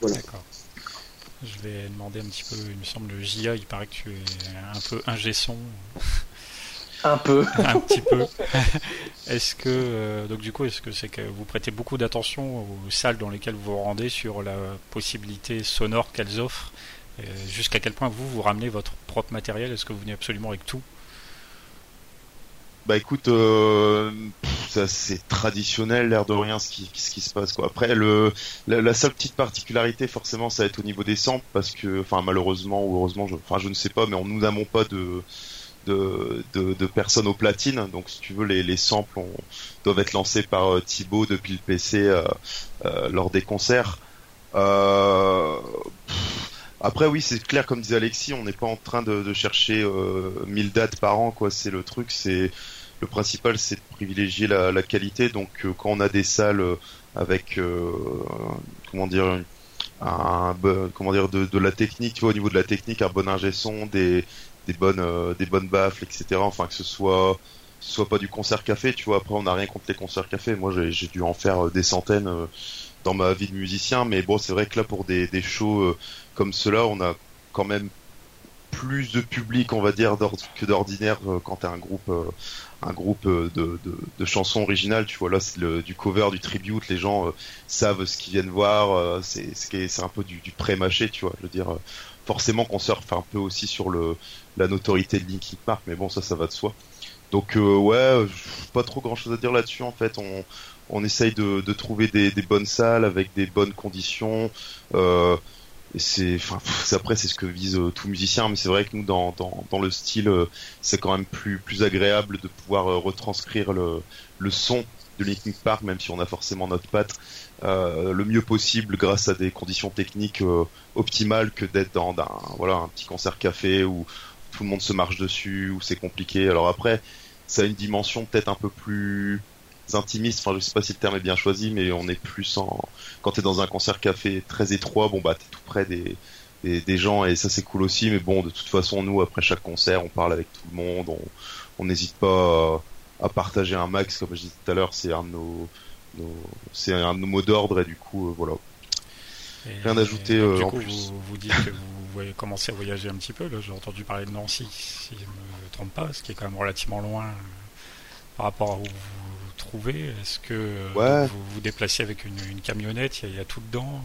Voilà. D'accord. Je vais demander un petit peu, il me semble, le JA, il paraît que tu es un peu ingé son. Un peu. un petit peu. est-ce que, donc du coup, est-ce que c'est que vous prêtez beaucoup d'attention aux salles dans lesquelles vous vous rendez sur la possibilité sonore qu'elles offrent euh, jusqu'à quel point vous, vous ramenez votre propre matériel? Est-ce que vous venez absolument avec tout? Bah écoute, euh, c'est traditionnel, l'air de rien, ce qui, se passe. Après, la, seule petite particularité, forcément, ça va être au niveau des samples, parce que, enfin, malheureusement ou heureusement, je, enfin, je ne sais pas, mais on, nous n'avons pas de, personnes au platine, donc si tu veux, les, les samples doivent être lancés par euh, Thibaut depuis le PC lors des concerts. Euh, après oui, c'est clair comme disait Alexis, on n'est pas en train de, chercher euh, 1000 dates par an quoi. C'est le truc, c'est le principal, c'est de privilégier la, la qualité. Donc euh, quand on a des salles euh, avec euh, comment dire un comment dire de, de, la technique, tu vois, au niveau de la technique, un bon ingé son, des des bonnes euh, des bonnes baffles, etc. Enfin que ce soit soit pas du concert café, tu vois. Après, on n'a rien contre les concerts café. Moi, j'ai dû en faire euh, des centaines euh, dans ma vie de musicien, mais bon, c'est vrai que là, pour des, des shows comme cela, on a quand même plus de public, on va dire, que d'ordinaire quand t'es un groupe, un groupe de, de, chansons originales. Tu vois, là, c'est du cover, du tribute. Les gens savent ce qu'ils viennent voir. c'est un peu du, pré-mâché, tu vois. Je veux dire, forcément qu'on surfe un peu aussi sur la notoriété de Linkin Park, mais bon, ça, ça va de soi. Donc euh, ouais, pas trop grand chose à dire là-dessus. En fait, on, essaye de, trouver des, bonnes salles avec des bonnes conditions. Euh, c'est, enfin, après c'est ce que vise euh, tout musicien, mais c'est vrai que nous dans, dans, dans le style, euh, c'est quand même plus plus agréable de pouvoir euh, retranscrire le, le son de Linkin Park, même si on a forcément notre patte, le mieux possible grâce à des conditions techniques optimales que d'être dans un, voilà un petit concert café ou tout le monde se marche dessus ou c'est compliqué. Alors après, ça a une dimension peut-être un peu plus intimiste. Enfin, je sais pas si le terme est bien choisi, mais on est plus en quand t'es dans un concert café très étroit, bon bah t'es tout près des, des, gens et ça c'est cool aussi. Mais bon, de toute façon, nous après chaque concert, on parle avec tout le monde, on n'hésite pas à, partager un max, comme je disais tout à l'heure, c'est un de nos, c'est un de nos mots d'ordre et du coup, euh, voilà. Rien à ajouter euh, en plus. Vous, vous dites que vous commencé à voyager un petit peu. J'ai entendu parler de Nancy, si je ne me trompe pas, ce qui est quand même relativement loin euh, par rapport à où Est-ce que euh, vous vous déplacez avec une, camionnette Il y, a tout dedans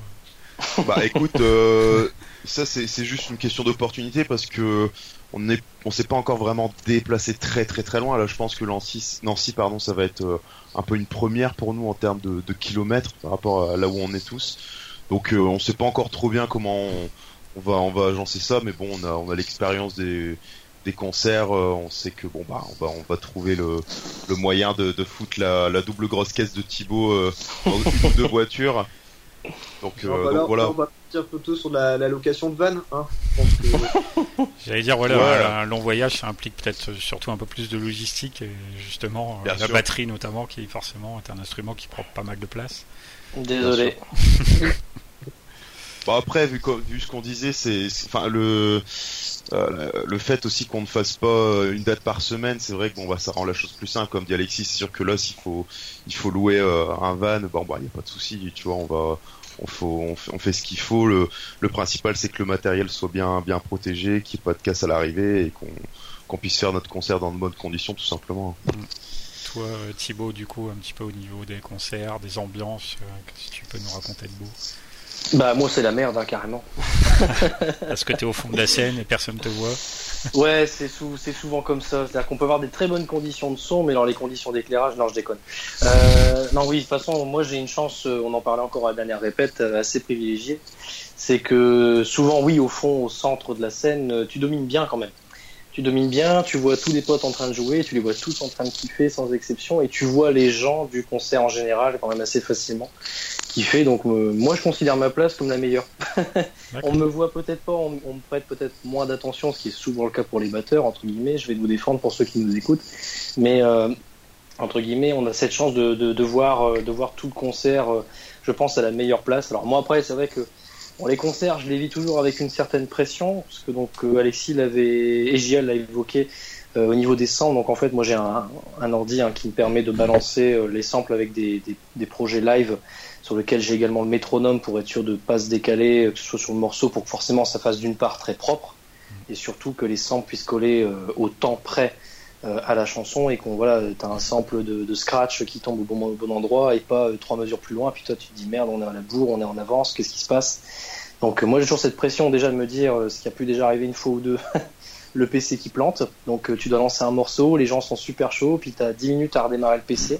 Bah écoute, euh, ça c'est juste une question d'opportunité parce que on est on s'est pas encore vraiment déplacé très très très loin. Là, je pense que Nancy, Nancy pardon, ça va être un peu une première pour nous en termes de, de kilomètres par rapport à là où on est tous. Donc on sait pas encore trop bien comment on, on va on va agencer ça, mais bon, on a on a l'expérience des des concerts, euh, on sait que bon bah on va on va trouver le, le moyen de, de foutre la, la double grosse caisse de Thibaut euh, dans une ou deux voitures. Donc, euh, voilà. On va partir plutôt sur la, la location de van. Hein. J'allais dire voilà, un long voyage, ça implique peut-être surtout un peu plus de logistique et justement la batterie notamment qui forcément est un instrument qui prend pas mal de place. Désolé. Bon après, vu, vu ce qu'on disait, c'est, enfin le euh, le fait aussi qu'on ne fasse pas euh, une date par semaine, c'est vrai que bon bah ça rend la chose plus simple. Comme dit Alexis, c'est sûr que là, s'il faut il faut louer euh, un van, bon bah il y a pas de souci, tu vois, on va on, faut, on, fait, ce qu'il faut. Le, principal, c'est que le matériel soit bien bien protégé, qu'il n'y ait pas de casse à l'arrivée et qu'on qu'on puisse faire notre concert dans de bonnes conditions, tout simplement. Mm. Toi, Thibaut, du coup, un petit peu au niveau des concerts, des ambiances, qu'est-ce que tu peux nous raconter de beau? Bah moi c'est la merde hein, carrément. Parce que t'es au fond de la scène et personne te voit. Ouais, c'est souvent comme ça. C'est-à-dire qu'on peut avoir des très bonnes conditions de son, mais dans les conditions d'éclairage, non, je déconne. Euh, non, oui, de toute façon, moi j'ai une chance, euh, on en parlait encore à la dernière répète, euh, assez privilégiée. C'est que souvent, oui, au fond, au centre de la scène, tu domines bien quand même. Tu domines bien, tu vois tous les potes en train de jouer, tu les vois tous en train de kiffer sans exception, et tu vois les gens du concert en général quand même assez facilement fait Donc euh, moi, je considère ma place comme la meilleure. on me voit peut-être pas, on, me prête peut-être moins d'attention, ce qui est souvent le cas pour les batteurs entre guillemets. Je vais vous défendre pour ceux qui nous écoutent, mais euh, entre guillemets, on a cette chance de, de, voir euh, de voir tout le concert. je pense à la meilleure place. Alors moi après, c'est vrai que les concerts, je les vis toujours avec une certaine pression, parce que donc Alexis l'avait et Gial l'a évoqué. au niveau des samples, donc en fait, moi j'ai un, un ordi hein, qui me permet de balancer les samples avec des, des, des projets live sur lequel j'ai également le métronome pour être sûr de ne pas se décaler, que ce soit sur le morceau, pour que forcément ça fasse d'une part très propre, et surtout que les samples puissent coller euh, au temps près euh, à la chanson, et qu'on voilà, as un sample de, scratch qui tombe au bon, bon endroit, et pas euh, trois mesures plus loin, puis toi tu te dis merde, on est à la bourre, on est en avance, qu'est-ce qui se passe? Donc moi j'ai toujours cette pression déjà de me dire, ce qui a pu déjà arriver une fois ou deux, le PC qui plante, donc tu dois lancer un morceau, les gens sont super chauds, puis tu as 10 minutes à redémarrer le PC.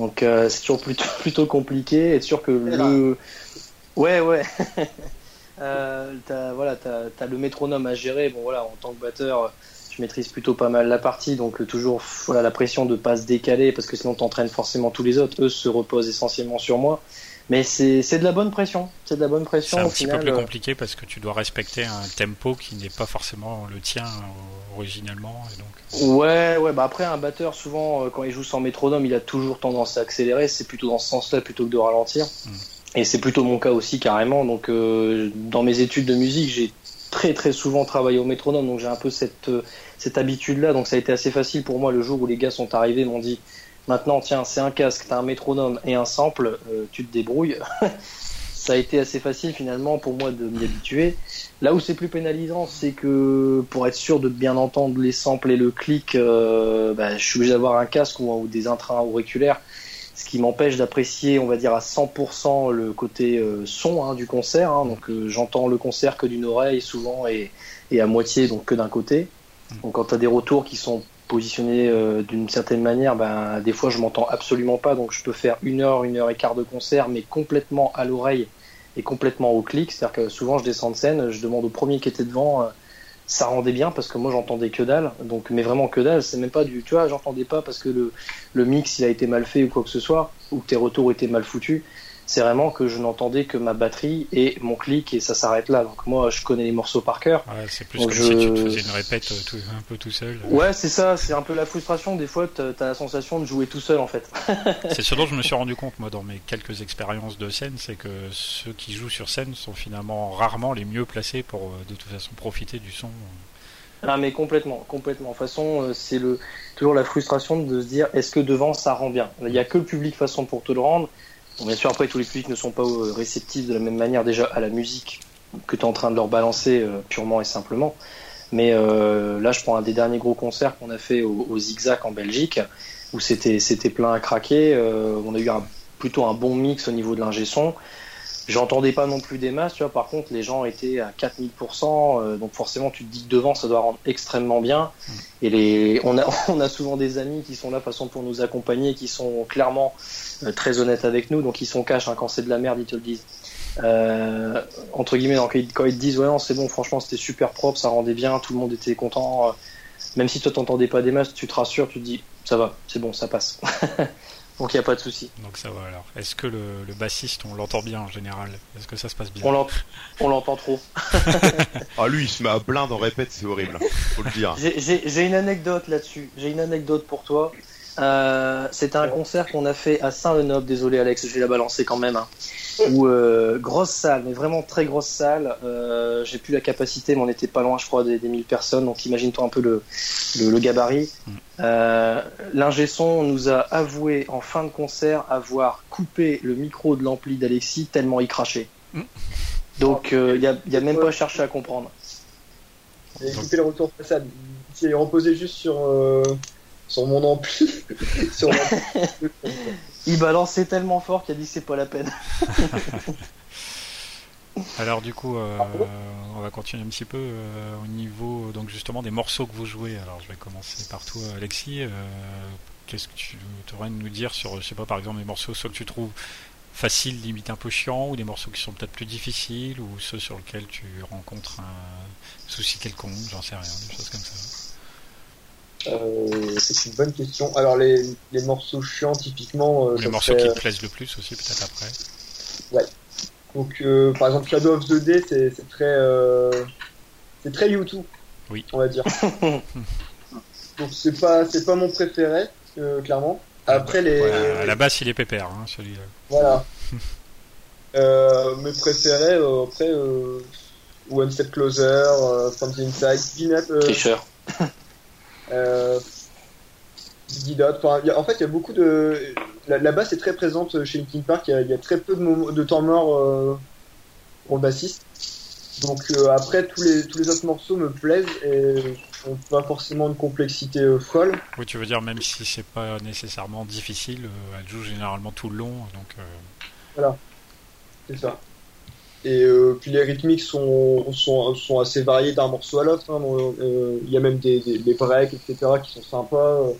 Donc euh, c'est toujours plutôt, plutôt compliqué. Être sûr que le. Ouais, ouais. euh, as, voilà, t'as as le métronome à gérer. Bon voilà, en tant que batteur, je maîtrise plutôt pas mal la partie, donc toujours voilà la pression de pas se décaler parce que sinon t'entraînes forcément tous les autres. Eux se reposent essentiellement sur moi. Mais c'est de la bonne pression. C'est de la bonne pression. C'est un petit peu plus euh, compliqué parce que tu dois respecter un tempo qui n'est pas forcément le tien euh, originalement. donc... Ouais, ouais. Bah après, un batteur, souvent, euh, quand il joue sans métronome, il a toujours tendance à accélérer. C'est plutôt dans ce sens-là plutôt que de ralentir. Hmm. Et c'est plutôt mon cas aussi carrément. Donc euh, dans mes études de musique, j'ai très très souvent travaillé au métronome, donc j'ai un peu cette, euh, cette habitude-là. Donc ça a été assez facile pour moi le jour où les gars sont arrivés, m'ont dit maintenant tiens c'est un casque, t'as un métronome et un sample, euh, tu te débrouilles. ça a été assez facile finalement pour moi de m'y habituer. Là où c'est plus pénalisant, c'est que pour être sûr de bien entendre les samples et le clic, bah, je suis obligé d'avoir un casque ou, ou des intrants auriculaires ce qui m'empêche d'apprécier, on va dire, à 100% le côté euh, son hein, du concert. Hein. donc euh, j'entends le concert que d'une oreille souvent et, à moitié, donc que d'un côté. Donc quand tu as des retours qui sont positionnés euh, d'une certaine manière, ben, des fois je m'entends absolument pas, donc je peux faire une heure, une heure et quart de concert, mais complètement à l'oreille et complètement au clic. C'est-à-dire que souvent je descends de scène, je demande au premier qui était devant ça rendait bien parce que moi j'entendais que dalle. Donc mais vraiment que dalle c'est même pas du tu vois j'entendais pas parce que le, le mix il a été mal fait ou quoi que ce soit ou que tes retours étaient mal foutus c'est vraiment que je n'entendais que ma batterie et mon clic et ça s'arrête là. Donc moi je connais les morceaux par cœur. Ouais, c'est plus comme si tu faisais une répète euh, un peu tout seul. Ouais c'est ça, c'est un peu la frustration. Des fois tu as la sensation de jouer tout seul en fait. c'est ce dont je me suis rendu compte moi dans mes quelques expériences de scène, c'est que ceux qui jouent sur scène sont finalement rarement les mieux placés pour euh, de toute façon profiter du son. Ah mais complètement, complètement. De toute façon, euh, c'est le toujours la frustration de se dire est-ce que devant ça rend bien? Il n'y a que le public façon pour te le rendre bien sûr, après, tous les publics ne sont pas euh, réceptifs de la même manière déjà à la musique que tu es en train de leur balancer euh, purement et simplement. Mais euh, là, je prends un des derniers gros concerts qu'on a fait au, Zigzag en Belgique, où c'était plein à craquer. on a eu plutôt un bon mix au niveau de l'ingé son. J'entendais pas non plus des masses, tu vois. Par contre, les gens étaient à 4000%, euh, donc forcément, tu te dis que devant, ça doit rendre extrêmement bien. Mm. Et les, on a, on a souvent des amis qui sont là, façon pour nous accompagner, qui sont clairement euh, très honnêtes avec nous, donc ils sont cash. Hein, quand c'est de la merde, ils te le disent. Euh, entre guillemets, quand ils, quand ils te disent ouais, non, c'est bon, franchement, c'était super propre, ça rendait bien, tout le monde était content. même si toi, t'entendais pas des masses, tu te rassures, tu te dis ça va, c'est bon, ça passe. Donc il n'y a pas de souci. Donc ça va alors. Est-ce que le, bassiste, on l'entend bien en général? Est-ce que ça se passe bien? On l'entend trop. ah lui, il se met à blinde en répète, c'est horrible. Faut le dire. J'ai une anecdote là-dessus. J'ai une anecdote pour toi. Euh, C'était un concert qu'on a fait à Saint-Lenoble. Désolé Alex, je vais la balancer quand même. Hein. Où euh, grosse salle, mais vraiment très grosse salle. Euh, J'ai plus la capacité, mais on était pas loin, je crois, des, des 1000 personnes. Donc imagine-toi un peu le, le, gabarit. Mm. Euh, L'ingé son nous a avoué en fin de concert avoir coupé le micro de l'ampli d'Alexis tellement il crachait. Mm. Donc euh, il n'y a, même pas cherché à comprendre. Il a coupé le retour façade. Il est reposé juste sur, euh, sur mon ampli. il balançait tellement fort qu'il a dit c'est pas la peine. Alors du coup, euh, on va continuer un petit peu euh, au niveau donc justement des morceaux que vous jouez. Alors je vais commencer par toi, Alexis. Euh, qu'est-ce que tu aurais à nous dire sur, je sais pas, par exemple, des morceaux soit que tu trouves faciles, limite un peu chiants, ou des morceaux qui sont peut-être plus difficiles, ou ceux sur lesquels tu rencontres un souci quelconque, j'en sais rien, des choses comme ça. C'est une bonne question. Alors les, morceaux chiants, typiquement. les morceaux qui te plaisent le plus aussi, peut-être après. Ouais. Donc, euh, par exemple, Shadow of the Day, c'est très, euh, c'est très YouTube, oui. on va dire. Donc, c'est pas, c'est pas mon préféré, euh, clairement. Après les. à la base, il est pépère, hein, celui-là. Voilà. mes préférés, après, One Step Closer, From the Inside, Peanut. Tricheur. en fait, il y a beaucoup de. La, basse est très présente chez Linkin Park. Il y a, très peu de, de temps mort euh, pour le bassiste. Donc euh, après, tous les, tous les autres morceaux me plaisent et n'ont pas forcément une complexité euh, folle. Oui, tu veux dire, même si c'est pas nécessairement difficile, elle joue généralement tout le long. Donc, Voilà, c'est ça. Et puis les rythmiques sont, sont, sont assez variés d'un morceau à l'autre. Hein. Il y a même des, des, des breaks, etc., qui sont sympas.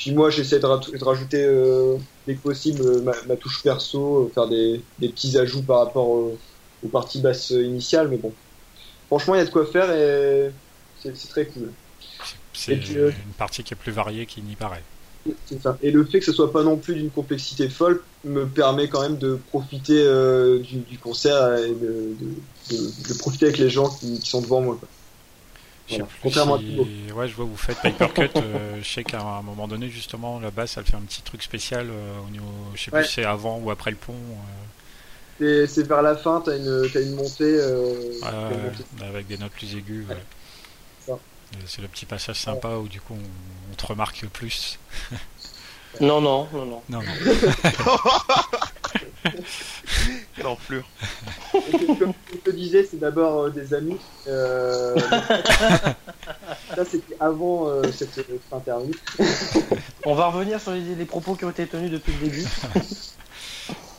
Puis moi, j'essaie de, rajouter euh, dès que possible euh, ma, touche perso, euh, faire des, petits ajouts par rapport aux parties basses initiales, mais bon. Franchement, il y a de quoi faire et c'est très cool. C'est une partie qui est plus variée qu'il n'y paraît. Ça. Et le fait que ce soit pas non plus d'une complexité folle me permet quand même de profiter du, concert et de, profiter avec les gens qui, sont devant moi. Contrairement à Ouais, je vois, vous faites Papercut. euh, je sais qu'à un moment donné, justement, la basse, elle fait un petit truc spécial euh, au niveau. Je sais plus si c'est avant ou après le pont. c'est vers la fin, t'as une, as une montée. Euh, avec des notes plus aiguës. C'est le petit passage sympa où du coup on, te remarque plus. non, non, non, non. non, non. Quelle enflure. Comme je te disais, c'est d'abord euh, des amis. Euh, ça, c'était avant euh, cette, interview. On va revenir sur les, propos qui ont été tenus depuis le début.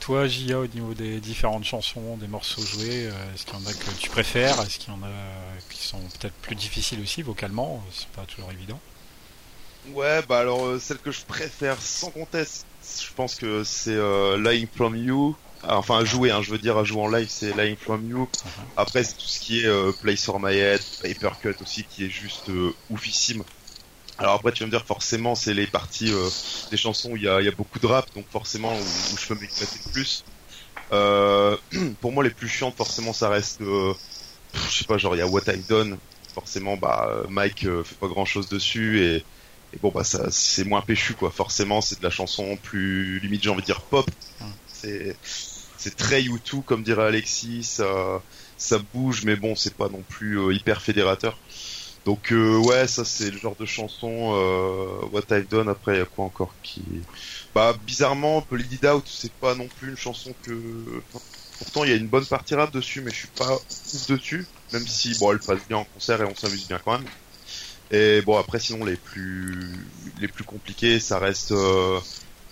Toi, Gia, au niveau des différentes chansons, des morceaux joués, est-ce qu'il y en a que tu préfères? Est-ce qu'il y en a qui sont peut-être plus difficiles aussi vocalement? C'est pas toujours évident. Ouais, bah alors celle que je préfère sans conteste, je pense que c'est Lying From You ah, enfin à jouer, hein, je veux dire à jouer en live, c'est Lying From You. Après c'est tout ce qui est euh, Place for My Head, Paper Cut aussi qui est juste euh, oufissime. Alors après tu vas me dire forcément c'est les parties euh, des chansons où il y a, y a, beaucoup de rap, donc forcément où, je peux m'éclater le plus. Euh, pour moi les plus chiantes forcément ça reste, euh, je sais pas genre il y a What I've Done, forcément bah Mike fait pas grand chose dessus et, et bon bah ça c'est moins péchu quoi. Forcément c'est de la chanson plus limite j'ai envie de dire pop. C'est c'est très YouTube comme dirait Alexis, ça, ça bouge, mais bon, c'est pas non plus euh, hyper fédérateur. Donc euh, ouais, ça c'est le genre de chanson euh, What I've Done. Après, il y a quoi encore qui, bah bizarrement, Bleed It Out, c'est pas non plus une chanson que. pourtant, il y a une bonne partie rap dessus, mais je suis pas ouf dessus. Même si bon, elle passe bien en concert et on s'amuse bien quand même. Et bon après, sinon les plus les plus compliqués, ça reste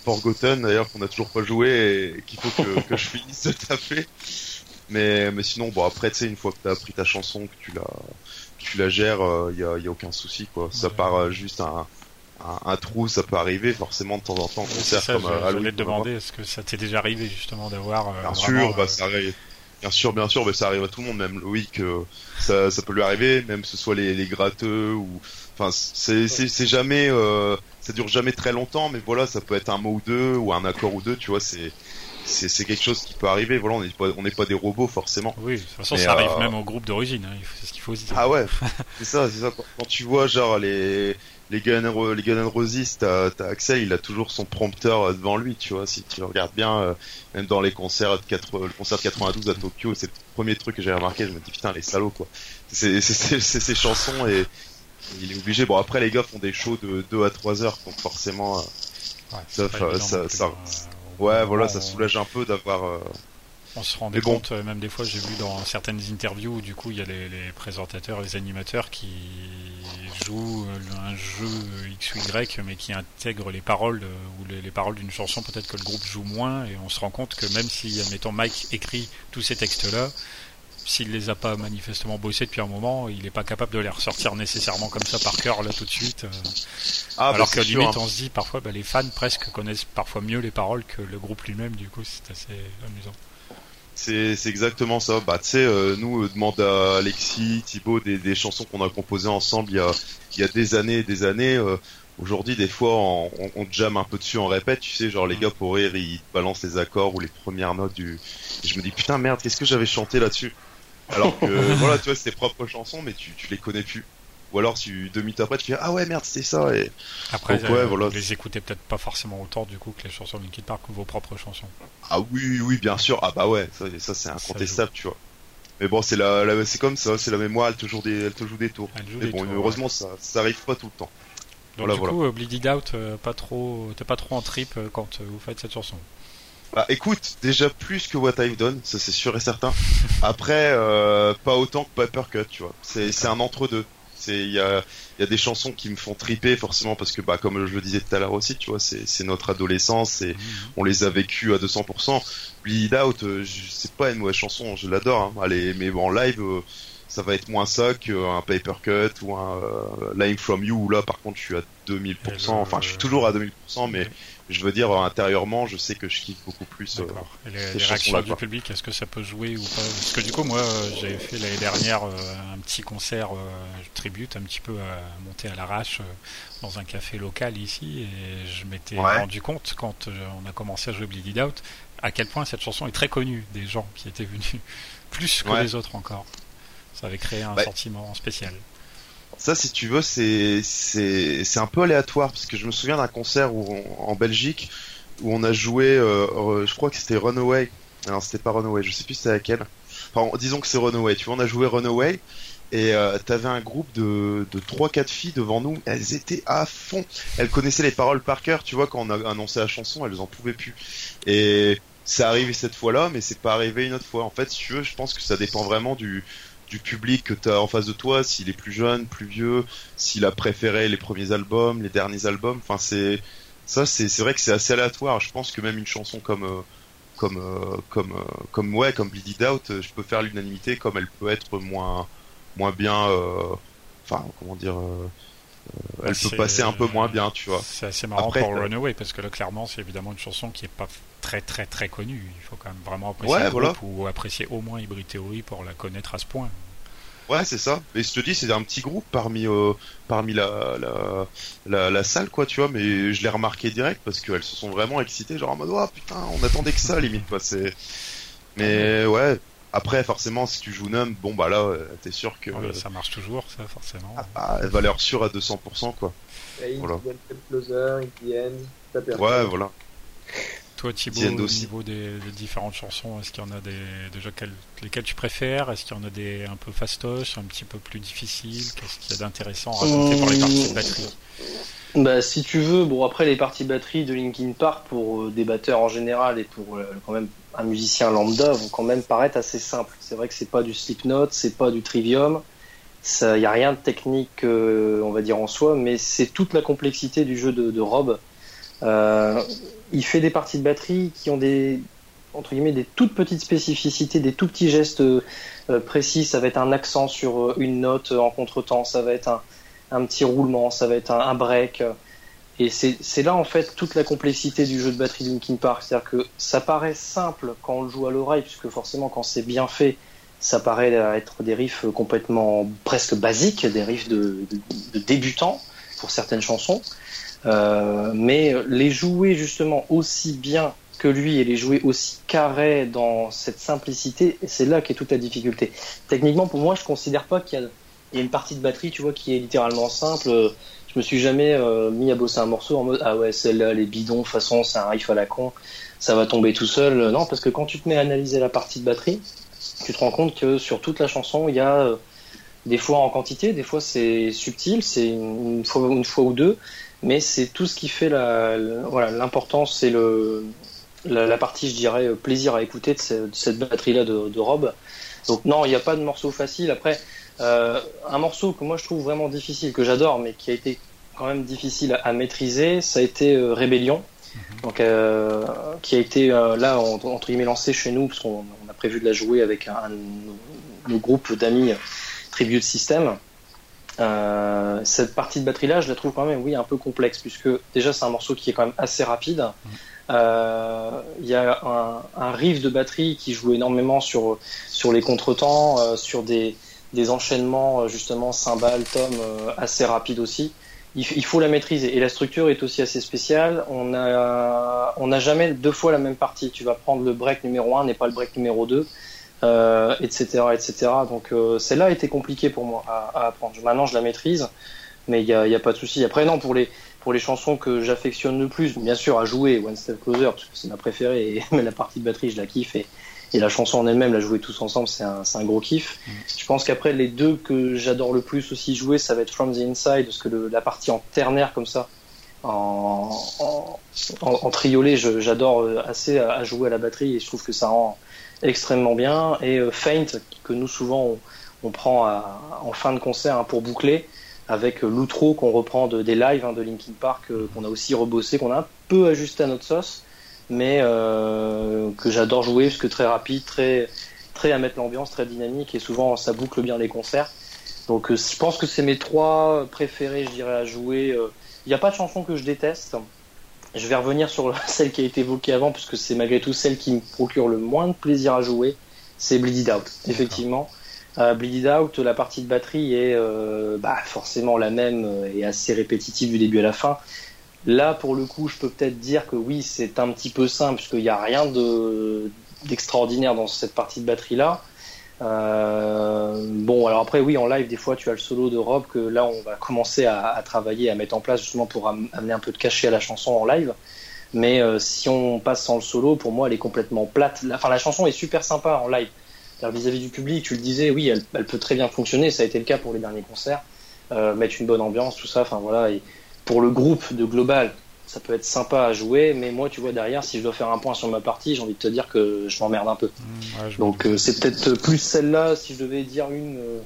Forgotten d'ailleurs qu'on a toujours pas joué et qu'il faut que, que, je finisse de taper. Mais, mais sinon, bon après, tu sais, une fois que t'as appris ta chanson, que tu la, tu la gères, il euh, y, a, y, a, aucun souci quoi. Ça part euh, juste un, un, trou, ça peut arriver forcément de temps en temps. Concert ça, comme je, à je voulais te demander, est-ce que ça t'est déjà arrivé justement d'avoir euh, Bien sûr, bah ça arrive. Bien sûr, bien sûr, mais ça arrive à tout le monde, même Loïc, ça, ça peut lui arriver, même ce soit les, les gratteux ou, enfin, c'est, c'est, jamais, euh, ça dure jamais très longtemps, mais voilà, ça peut être un mot ou deux ou un accord ou deux, tu vois, c'est c'est quelque chose qui peut arriver. Voilà, on n'est pas on n'est pas des robots forcément. Oui, de toute façon, ça arrive euh, même au groupe d'origine. Hein, c'est ce qu'il faut dire. Ah ouais, c'est ça, c'est ça. Quand tu vois genre les les Guns les Gun Roses, t'as Axel, il a toujours son prompteur devant lui, tu vois. Si tu regardes bien, euh, même dans les concerts de 4, le concert de 92 à Tokyo, c'est le premier truc que j'ai remarqué. Je me dis putain les salauds quoi. C'est ces chansons et il est obligé. Bon, après, les gars font des shows de 2 à 3 heures, donc forcément, euh, ça, ça. Ouais, voilà, ça soulage un peu d'avoir. Euh, on se rendait compte, euh, même des fois, j'ai vu dans certaines interviews où du coup il y a les, présentateurs, les animateurs qui jouent un jeu X ou Y, mais qui intègrent les paroles ou les, paroles d'une chanson, peut-être que le groupe joue moins, et on se rend compte que même si, admettons, Mike écrit tous ces textes-là, s'il les a pas manifestement bossés depuis un moment, il n'est pas capable de les ressortir nécessairement comme ça par cœur là tout de suite. Euh. Ah, bah, Alors que limite hein. on se dit parfois bah, les fans presque connaissent parfois mieux les paroles que le groupe lui-même, du coup c'est assez amusant. C'est exactement ça. Bah tu sais, euh, nous euh, demande à Alexis, Thibaut des, chansons qu'on a composées ensemble il y a, il y a des années et des années. Aujourd'hui, des fois, on, on, jamme un peu dessus, on répète, tu sais, genre les mm. gars pour rire, ils balancent les accords ou les premières notes du. je me dis putain merde, qu'est-ce que j'avais chanté là-dessus? Alors que voilà, tu vois, c'est tes propres chansons, mais tu, tu les connais plus. Ou alors tu deux minutes après tu fais ah ouais merde c'était ça et après ouais, voilà. vous les écoutez peut-être pas forcément autant du coup que les chansons de Linkin Park ou vos propres chansons. Ah oui oui bien sûr ah bah ouais ça, ça c'est incontestable tu vois. Mais bon c'est la, c'est comme ça c'est la mémoire elle te joue des elle te joue des tours. Mais bon heureusement ça ça arrive pas tout le temps. Donc voilà, du coup euh, Bleed It Out euh, pas trop t'es pas trop en trip euh, quand vous faites cette chanson. Bah écoute, déjà plus que What I've Done, ça c'est sûr et certain. Après, euh, pas autant que Paper Cut, tu vois. C'est c'est un entre deux. C'est il y a il y a des chansons qui me font triper forcément parce que bah comme je le disais tout à l'heure aussi, tu vois, c'est c'est notre adolescence et mhm. on les a vécues à 200%. Bleed Out, euh, c'est pas une mauvaise chanson, je l'adore. Hein. Allez, mais bon, en live. Euh, ça va être moins ça qu'un paper cut ou un euh, line from you où là par contre je suis à 2000% enfin je suis toujours à 2000% mais je veux dire intérieurement je sais que je kiffe beaucoup plus euh, et les, réactions du public est-ce que ça peut jouer ou pas? Parce que du coup moi j'avais fait l'année dernière euh, un petit concert tribute un petit peu à monter à l'arrache dans un café local ici et je m'étais rendu compte quand on a commencé à jouer Bleed It Out à quel point cette chanson est très connue des gens qui étaient venus plus que les autres encore. Ça avait créé un sentiment spécial. Ça, si tu veux, c'est c'est un peu aléatoire parce que je me souviens d'un concert où en Belgique où on a joué, euh, je crois que c'était Runaway Non, c'était pas Runaway, je sais plus c'était laquelle. Enfin, disons que c'est Runaway. Tu vois, on a joué Runaway et euh, t'avais un groupe de, de 3-4 filles devant nous, elles étaient à fond. Elles connaissaient les paroles par cœur, tu vois, quand on a annoncé la chanson, elles en pouvaient plus. Et c'est arrivé cette fois-là, mais c'est pas arrivé une autre fois. En fait, si tu veux, je pense que ça dépend vraiment du, du public que t'as en face de toi, s'il est plus jeune, plus vieux, s'il a préféré les premiers albums, les derniers albums. Enfin, c'est ça, c'est c'est vrai que c'est assez aléatoire. Je pense que même une chanson comme euh, comme euh, comme euh, comme ouais, comme Bleed It Out, je peux faire l'unanimité, comme elle peut être moins moins bien. Enfin, comment dire. elle peut passer un peu moins bien, tu vois. C'est assez marrant pour Runaway parce que là, clairement, c'est évidemment une chanson qui est pas très très très connue. Il faut quand même vraiment apprécier le groupe ou apprécier au moins Hybrid Theory pour la connaître à ce point. Ouais, c'est ça. Et je te dis, c'est un petit groupe parmi euh, parmi la, la, la salle, quoi, tu vois. Mais je l'ai remarqué direct parce qu'elles se sont vraiment excitées, genre en mode, oh putain, on attendait que ça, limite, quoi. C'est. Mais ouais. Après, forcément, si tu joues Num, bon bah là, t'es sûr que. ça marche toujours, ça, forcément. Ah, bah, valeur sûre à 200%, quoi. voilà. Closer, ouais, voilà. Toi, Thibaut, au niveau des, différentes chansons, est-ce qu'il y en a des déjà lesquelles tu préfères? Est-ce qu'il y en a des un peu fastoches, un petit peu plus difficiles? Qu'est-ce qu'il y a d'intéressant à raconter pour les parties de batterie? Bah, si tu veux, bon après les parties batterie de Linkin Park pour euh, des batteurs en général et pour euh, quand même un musicien lambda vont quand même paraître assez simples. C'est vrai que c'est pas du Slipknot, c'est pas du Trivium, il y a rien de technique, euh, on va dire en soi, mais c'est toute la complexité du jeu de, de Rob il fait des parties de batterie qui ont des entre guillemets des toutes petites spécificités, des tout petits gestes euh, précis. Ça va être un accent sur euh, une note en contretemps, ça va être un, un petit roulement, ça va être un, break. Et c'est là en fait toute la complexité du jeu de batterie de Linkin Park. C'est-à-dire que ça paraît simple quand on le joue à l'oreille, puisque forcément quand c'est bien fait, ça paraît être des riffs complètement presque basiques, des riffs de débutants pour certaines chansons. Euh, mais les jouer justement aussi bien que lui et les jouer aussi carré dans cette simplicité, c'est là qu'est toute la difficulté. Techniquement, pour moi, je considère pas qu'il y, a une partie de batterie, tu vois, qui est littéralement simple. Je me suis jamais euh, mis à bosser un morceau en mode ah ouais celle-là les bidons façon c'est un riff à la con ça va tomber tout seul non parce que quand tu te mets à analyser la partie de batterie tu te rends compte que sur toute la chanson il y a euh, des fois en quantité des fois c'est subtil c'est une fois ou deux mais c'est tout ce qui fait la, voilà l'importance c'est le la, partie je dirais plaisir à écouter de, cette batterie là de, de Rob. Donc non il n'y a pas de morceau facile. Après euh, un morceau que moi je trouve vraiment difficile que j'adore mais qui a été quand même difficile à, maîtriser ça a été euh, Rébellion. Mhm. donc euh, qui a été euh, là entre guillemets lancé chez nous parce qu'on a prévu de la jouer avec un, un, groupe d'amis Tribute System euh, cette partie de batterie là, je la trouve quand même, oui, un peu complexe, puisque déjà c'est un morceau qui est quand même assez rapide. Euh, il y a un, riff de batterie qui joue énormément sur sur les contretemps, euh, sur des, des enchaînements justement cymbales, tom assez rapides aussi. Il, il, faut la maîtriser et la structure est aussi assez spéciale. On a on n'a jamais deux fois la même partie. Tu vas prendre le break numéro 1 n'est pas le break numéro 2 euh, etc., etc. Donc euh, celle-là a été compliquée pour moi à, apprendre. Maintenant, je la maîtrise, mais il n'y a, y a, pas de souci. Après, non, pour les pour les chansons que j'affectionne le plus, bien sûr, à jouer One Step Closer parce que c'est ma préférée, et la partie de batterie, je la kiffe et, et la chanson en elle-même, la jouer tous ensemble, c'est un, un, gros kiff. Mm. Je pense qu'après, les deux que j'adore le plus aussi jouer, ça va être From the Inside, parce que le, la partie en ternaire comme ça, en, en, en, triolet, j'adore assez à, à, jouer à la batterie et je trouve que ça rend extrêmement bien. Et euh, Faint, que nous souvent on, prend en fin de concert hein, pour boucler, avec euh, l'outro qu'on reprend de, des lives hein, de Linkin Park, euh, qu'on a aussi rebossé, qu'on a un peu ajusté à notre sauce, mais que j'adore jouer parce que très rapide, très très à mettre l'ambiance, très dynamique et souvent ça boucle bien les concerts. Donc je pense que c'est mes trois préférés, je dirais, à jouer. Il n'y a pas de chanson que je déteste. Je vais revenir sur celle qui a été évoquée avant, puisque c'est malgré tout celle qui me procure le moins de plaisir à jouer. C'est Bleed Out, effectivement. Euh, Bleed Out, la partie de batterie est euh, bah, forcément la même euh, et assez répétitive du début à la fin. Là, pour le coup, je peux peut-être dire que oui, c'est un petit peu simple, puisqu'il n'y a rien de d'extraordinaire dans cette partie de batterie là. Euh, bon, alors après, oui, en live, des fois, tu as le solo de que là, on va commencer à, travailler, à mettre en place justement pour amener un peu de cachet à la chanson en live. Mais euh, si on passe sans le solo, pour moi, elle est complètement plate. La, enfin, la chanson est super sympa en live. Vis-à-vis du public, tu le disais, oui, elle, elle, peut très bien fonctionner. Ça a été le cas pour les derniers concerts. Euh, mettre une bonne ambiance, tout ça. Enfin voilà. Et pour le groupe de Global, ça peut être sympa à jouer, mais moi, tu vois, derrière, si je dois faire un point sur ma partie, j'ai envie de te dire que je m'emmerde un peu. Mmh, ouais, Donc, euh, c'est peut-être plus celle-là, si je devais dire une. Euh,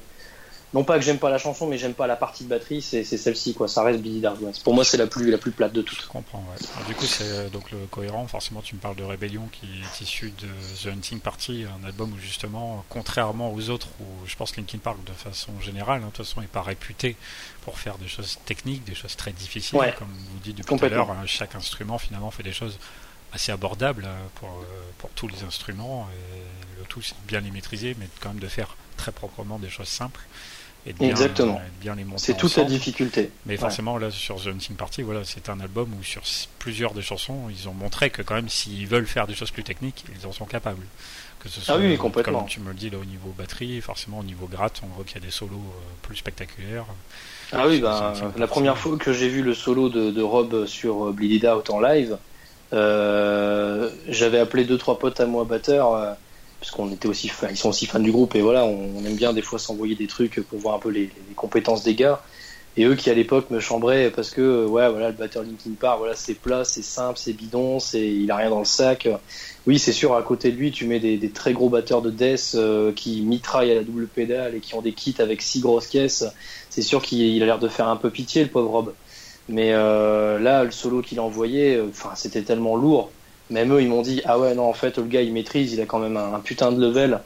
non pas que j'aime pas la chanson, mais j'aime pas la partie de batterie, c'est celle-ci, quoi. Ça reste Billy Dard. Pour moi, c'est la plus, la plus plate de toutes. Je comprends, ouais. Alors, du coup, c'est euh, donc le cohérent. Forcément, tu me parles de Rébellion qui est issu de The Hunting Party, un album où justement, contrairement aux autres, où je pense Linkin Park, de façon générale, hein, de toute façon, n'est pas réputé pour faire des choses techniques, des choses très difficiles. Ouais. Comme vous dites depuis tout à l'heure, hein, chaque instrument finalement fait des choses assez abordables euh, pour, pour tous les instruments. Et le tout, c'est bien les maîtriser, mais quand même de faire très proprement des choses simples. Et de bien, Exactement. et de bien les monter C'est toute la difficulté. Mais forcément, là, sur The Hunting Party, voilà, c'est un album où sur plusieurs des chansons, ils ont montré que quand même, s'ils veulent faire des choses plus techniques, ils en sont capables. Que ce soit, Ah oui, complètement. Comme tu me le dis, là, au niveau batterie, forcément, au niveau gratte, on voit qu'il y a des solos euh, plus spectaculaires. Ah oui, bah, la première fois que j'ai vu le solo de, de Rob sur euh, Bleed It Out en live, euh, j'avais appelé deux trois potes à moi batteurs euh, parce qu'on était aussi ils sont aussi fans du groupe et voilà, on, aime bien des fois s'envoyer des trucs pour voir un peu les, compétences des gars. Et eux qui à l'époque me chambraient parce que euh, ouais voilà le batteur Linkin Park voilà c'est plat c'est simple c'est bidon c'est il a rien dans le sac. Oui c'est sûr à côté de lui tu mets des, très gros batteurs de death euh, qui mitraillent à la double pédale et qui ont des kits avec six grosses caisses. C'est sûr qu'il il a l'air de faire un peu pitié le pauvre Rob. Mais euh, là le solo qu'il a envoyé enfin c'était tellement lourd même eux ils m'ont dit ah ouais non en fait le gars il maîtrise il a quand même un, putain de level.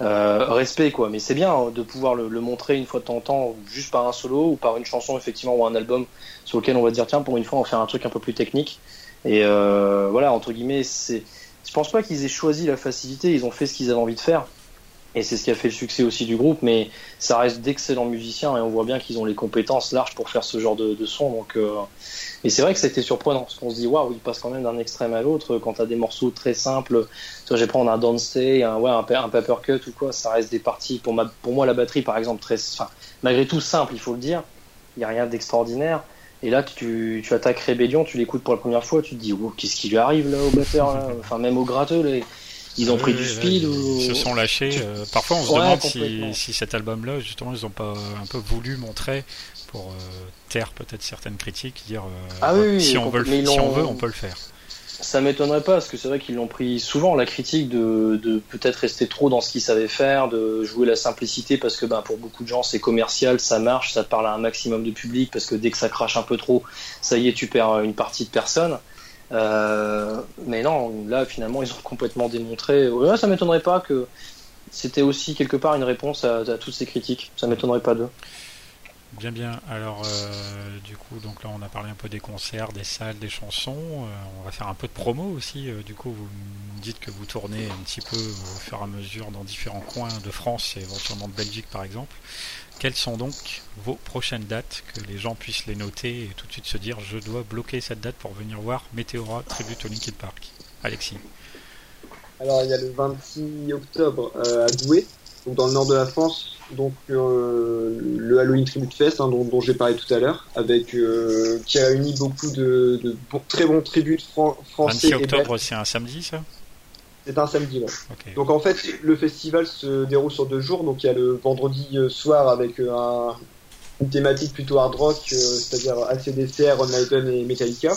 Euh, respect quoi. Mais c'est bien hein, de pouvoir le, le montrer une fois de temps en temps juste par un solo ou par une chanson effectivement ou un album sur lequel on va dire tiens pour une fois on va faire un truc un peu plus technique. Et euh, voilà entre guillemets c'est je pense pas qu'ils aient choisi la facilité ils ont fait ce qu'ils avaient envie de faire et c'est ce qui a fait le succès aussi du groupe mais ça reste d'excellents musiciens et on voit bien qu'ils ont les compétences larges pour faire ce genre de, son donc euh, c'est vrai que c'était surprenant parce qu'on se dit waouh il passe quand même d'un extrême à l'autre quand t'as des morceaux très simples tu vois, je vais prendre un Stay un ouais un, pa- un paper cut ou quoi ça reste des parties pour pour moi la batterie par exemple très enfin malgré tout simple il faut le dire il y a rien d'extraordinaire et là tu, tu attaques Rebellion tu l'écoutes pour la première fois tu te dis qu'est-ce qui lui arrive là au batteur enfin même au gratteux ils ont Oui, pris oui, du là, speed ils ou se sont lâchés. euh, parfois, on se Ouais, demande si, si cet album-là, justement, ils ont pas un peu voulu montrer pour euh, taire peut-être certaines critiques, dire euh, Ah oui, oui, si, on veut, ils si on veut, on peut le faire. Ça m'étonnerait pas, parce que c'est vrai qu'ils l'ont pris souvent la critique de, de peut-être rester trop dans ce qu'ils savaient faire, de jouer la simplicité, parce que ben, pour beaucoup de gens c'est commercial, ça marche, ça parle à un maximum de public, parce que dès que ça crache un peu trop, ça y est, tu perds une partie de personnes. Euh, mais non, là finalement ils ont complètement démontré. Ouais, ça m'étonnerait pas que c'était aussi quelque part une réponse à, toutes ces critiques. Ça m'étonnerait pas d'eux. Bien, bien. Alors, euh, du coup, donc là, on a parlé un peu des concerts, des salles, des chansons. Euh, on va faire un peu de promo aussi. Du coup, vous me dites que vous tournez un petit peu au fur et à mesure dans différents coins de France et éventuellement de Belgique, par exemple. Quelles sont donc vos prochaines dates que les gens puissent les noter et tout de suite se dire je dois bloquer cette date pour venir voir Météora Tribute au Linkin Park Alexis. Alors il y a le 26 octobre euh, à Douai, donc dans le nord de la France, donc euh, le Halloween Tribute Fest hein, dont, dont j'ai parlé tout à l'heure, avec euh, qui a réuni beaucoup de, très bons tributes fran- français 26 et belges. octobre, c'est un samedi, ça? C'est un samedi. ouais. Donc en fait, le festival se déroule sur deux jours. Donc il y a le vendredi euh, soir avec euh, un- une thématique plutôt hard rock, euh, c'est-à-dire ACDC, Iron Maiden et Metallica.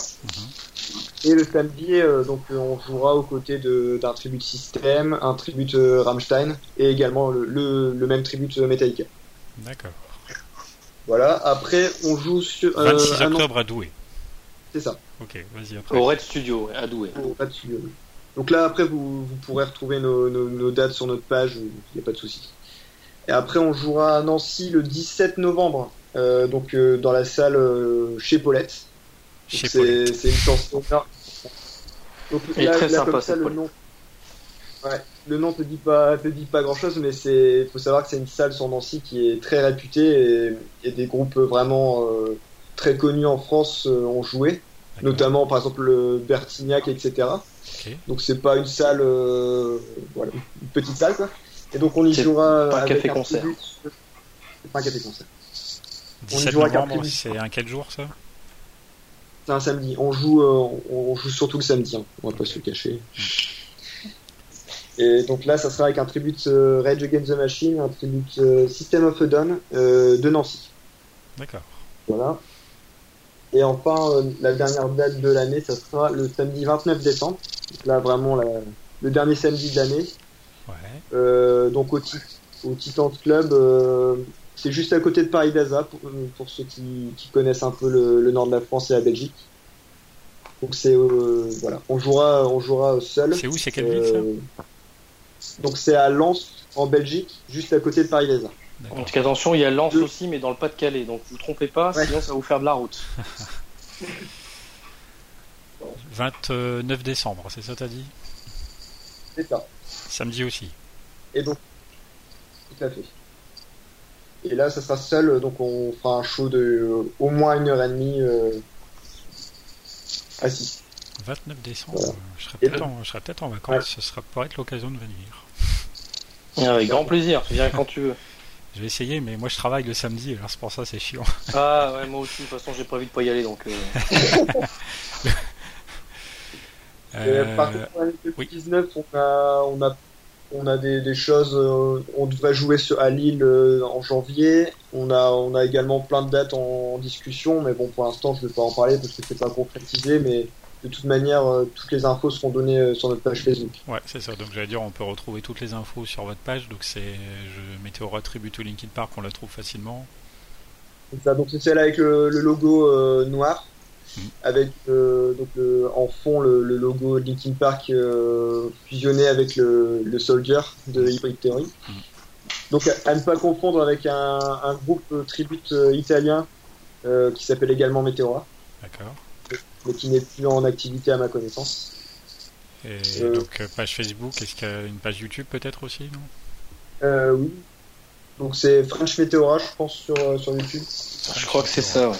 Et le samedi, euh, donc on jouera aux côtés d'un tribute System, un tribute euh, Rammstein et également le, le, le même tribute Metallica. D'accord. Voilà. Après, on joue sur. euh, 26 un an- octobre à Douai. C'est ça. Ok, vas-y après. Au Red Studio, à Douai. Bon, pas de souci. Donc là, après, vous, vous pourrez retrouver nos, nos, nos dates sur notre page, il n'y a pas de souci. Et après, on jouera à Nancy le 17 novembre, euh, donc euh, dans la salle euh, chez Paulette. C'est- une chanson. Donc est très sympa, comme ça, cette le nom. Ouais, le nom te dit pas, te dit pas grand chose, mais c'est, faut savoir que c'est une salle sur Nancy qui est très réputée et, et des groupes vraiment euh, très connus en France euh, ont joué notamment par exemple le Bertignac, etc. Donc c'est pas une salle, euh, voilà, une petite salle quoi. Et donc on y jouera pas un avec café-concert. tribut- C'est pas un café concert. 17 jouera novembre, c'est un quel jour ça? C'est un samedi. On joue, on joue surtout le samedi. Hein. On va pas se le cacher. Et donc là, ça sera avec un tribute Rage Against the Machine, un tribute System of a Down de Nancy. D'accord. Voilà. Et enfin, la dernière date de l'année, ça sera le samedi 29 décembre. Donc là, vraiment, le dernier samedi de l'année. Ouais. donc au, au Titans Club, c'est juste à côté de Paris d'Aza, pour, ceux qui, connaissent un peu le, nord de la France et la Belgique. Donc c'est euh, voilà, on jouera, on jouera seul. C'est où, c'est quelle ville ça? Euh, Donc c'est à Lens en Belgique, juste à côté de Paris d'Aza. Donc attention, il y a Lens aussi, mais dans le Pas-de-Calais. Donc vous trompez pas, sinon ça va vous faire de la route. 29 décembre, c'est ça t'as dit? C'est ça. Samedi aussi. Et donc, tout à fait. Et là, ça sera seul, donc on fera un show de euh, au moins une heure et demie euh, assis. 29 décembre, je serai peut-être en, vacances, ce sera peut-être l'occasion de venir. avec grand plaisir, viens quand tu veux. Je vais essayer, mais moi je travaille le samedi, alors c'est pour ça c'est chiant. Ah ouais, moi aussi, de toute façon j'ai prévu de pas y aller, donc... Euh... euh par contre, en 2019, on a, on a on a des, choses, euh, on devrait jouer à Lille euh, en janvier. On a, on a également plein de dates en, discussion, mais bon, pour l'instant, je ne vais pas en parler parce que c'est pas concrétisé, mais de toute manière, euh, toutes les infos seront données sur notre page Facebook. Ouais, c'est ça. Donc, j'allais dire, on peut retrouver toutes les infos sur votre page. Donc, c'est, je Météora Tribute to Linkin Park, on la trouve facilement. C'est ça. Donc, c'est celle avec le, logo noir avec euh, donc en fond le, logo Linkin Park euh, fusionné avec le, Soldier de Hybrid Theory. Mm. Donc à, ne pas confondre avec un, groupe tribute euh, italien qui s'appelle également Meteora. D'accord. Mais qui n'est plus en activité à ma connaissance. Et donc page Facebook, est-ce qu'il y a une page YouTube peut-être aussi non? Oui. Donc c'est French Meteora, je pense, sur, sur YouTube. Je crois que c'est ça, ouais.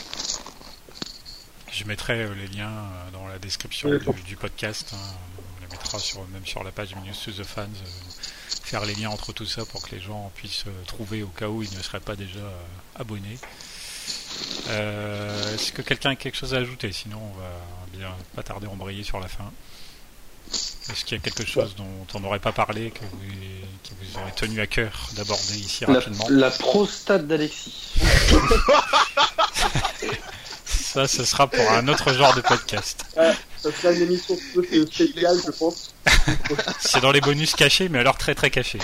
Je mettrai euh, les liens euh, dans la description du, podcast. Hein. On les mettra sur, même sur la page Minus to the Fans. Euh, faire les liens entre tout ça pour que les gens puissent trouver au cas où ils ne seraient pas déjà abonnés. Est-ce que quelqu'un a quelque chose à ajouter? Sinon, on va bien pas tarder à embrayer sur la fin. Est-ce qu'il y a quelque chose dont on n'aurait pas parlé que vous, qui vous aurait tenu à cœur d'aborder ici rapidement? La prostate d'Alexis. Ça, ce sera pour un autre genre de podcast. Euh, ça sera une émission spéciale, je pense. C'est dans les bonus cachés, mais alors très très cachés.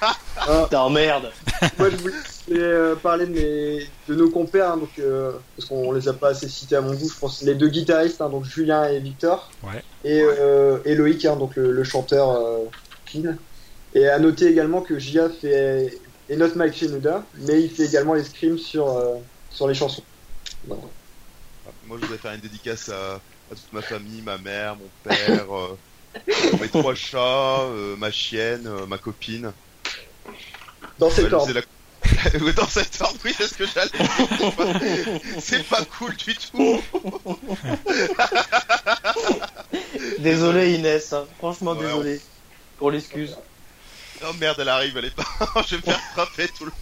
Ah. merde. Moi, je voulais euh, parler de, mes, de nos compères, hein, donc, euh, parce qu'on les a pas assez cités à mon goût. Je pense les deux guitaristes, hein, donc Julien et Victor. Ouais. Et, euh, Loïc, hein, donc le, chanteur euh, Et à noter également que Gia fait et notre Mike Shinoda, mais il fait également les scrims sur, sur les chansons. Voilà. Moi, je voudrais faire une dédicace à, toute ma famille, ma mère, mon père, euh, mes trois chats, euh, ma chienne, euh, ma copine. Dans cet ordre. Dans cet ordre, oui, c'est ce que j'allais dire. C'est pas cool du tout. désolé Inès, hein. franchement désolé pour l'excuse. Oh merde, elle arrive, elle est pas. je vais me faire frapper tout le.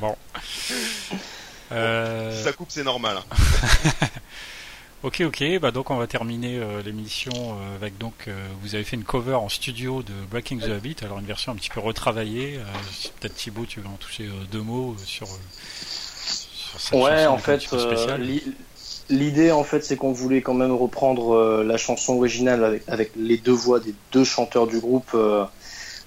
bon. Euh, si ça coupe, c'est normal. Hein. ok, ok. Bah donc on va terminer euh, l'émission euh, avec donc vous avez fait une cover en studio de Breaking the Habit, alors une version un petit peu retravaillée. Peut-être Thibaut, tu veux en toucher deux mots sur, sur cette ouais, en fait, l'idée en fait, c'est qu'on voulait quand même reprendre la chanson originale avec, avec les deux voix des deux chanteurs du groupe.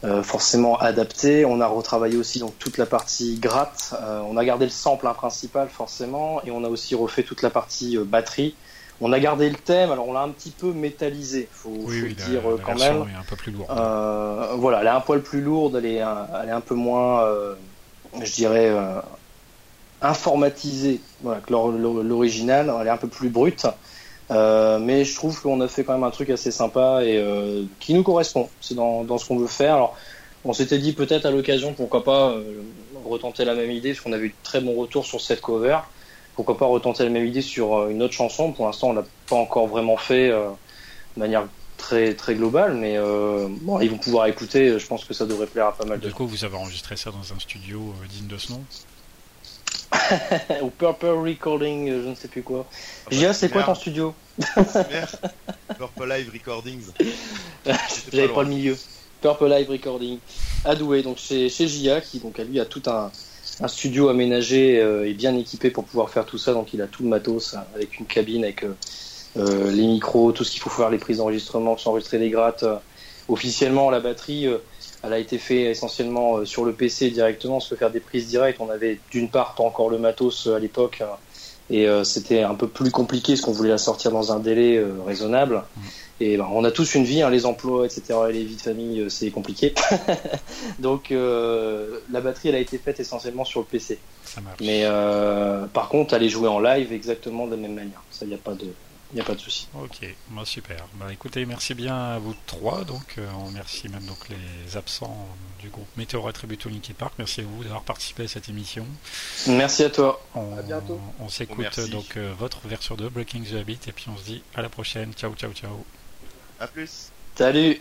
Euh, forcément adapté. On a retravaillé aussi donc toute la partie gratte. Euh, on a gardé le sample principal forcément et on a aussi refait toute la partie euh, batterie. On a gardé le thème, alors on l'a un petit peu métallisé, faut, faut le dire quand même. Est un peu plus lourde. voilà, elle est un poil plus lourde, elle est, elle est un peu moins, je dirais, informatisée voilà, que l'original. Elle est un peu plus brute. Euh, mais je trouve qu'on a fait quand même un truc assez sympa et euh, qui nous correspond. C'est dans, dans, ce qu'on veut faire. Alors, on s'était dit peut-être à l'occasion, pourquoi pas euh, retenter la même idée, parce qu'on a eu de très bons retours sur cette cover. Pourquoi pas retenter la même idée sur une autre chanson. Pour l'instant, on l'a pas encore vraiment fait de manière très très globale, mais bon, ils vont pouvoir écouter. Je pense que ça devrait plaire à pas mal de Du coup, vous avez enregistré ça dans un studio digne de ce nom? Ou Purple Recording, euh, je ne sais plus quoi. Ah bah, Gia, c'est quoi ton studio? Purple Live Recordings. J'avais pas le milieu. Purple Live Recording. À Douai, donc chez, chez Gia, qui donc à lui a tout un, un studio aménagé euh, et bien équipé pour pouvoir faire tout ça. Donc il a tout le matos hein, avec une cabine, avec euh, euh, les micros, tout ce qu'il faut faire, les prises d'enregistrement, s'enregistrer les grattes. Officiellement, la batterie, elle a été faite essentiellement sur le PC directement, se faire des prises directes. On avait d'une part pas encore le matos à l'époque. Et euh, c'était un peu plus compliqué parce qu'on voulait la sortir dans un délai euh, raisonnable. Et ben, on a tous une vie, hein, les emplois, etc. Et les vies de famille, euh, c'est compliqué. Donc euh, la batterie, elle a été faite essentiellement sur le PC. Ça. Mais euh, par contre, elle est jouée en live exactement de la même manière. Ça, il n'y a pas de, y a pas de souci. Ok, bah, super. Bah, écoutez, merci bien à vous trois. Donc, euh, on remercie même donc les absents du groupe Météo Attributo Linkin Park. Merci à vous d'avoir participé à cette émission. Merci à toi. On, À bientôt. On s'écoute donc euh, votre version de Breaking the Habit et puis on se dit à la prochaine. Ciao, ciao, ciao. À plus. Salut.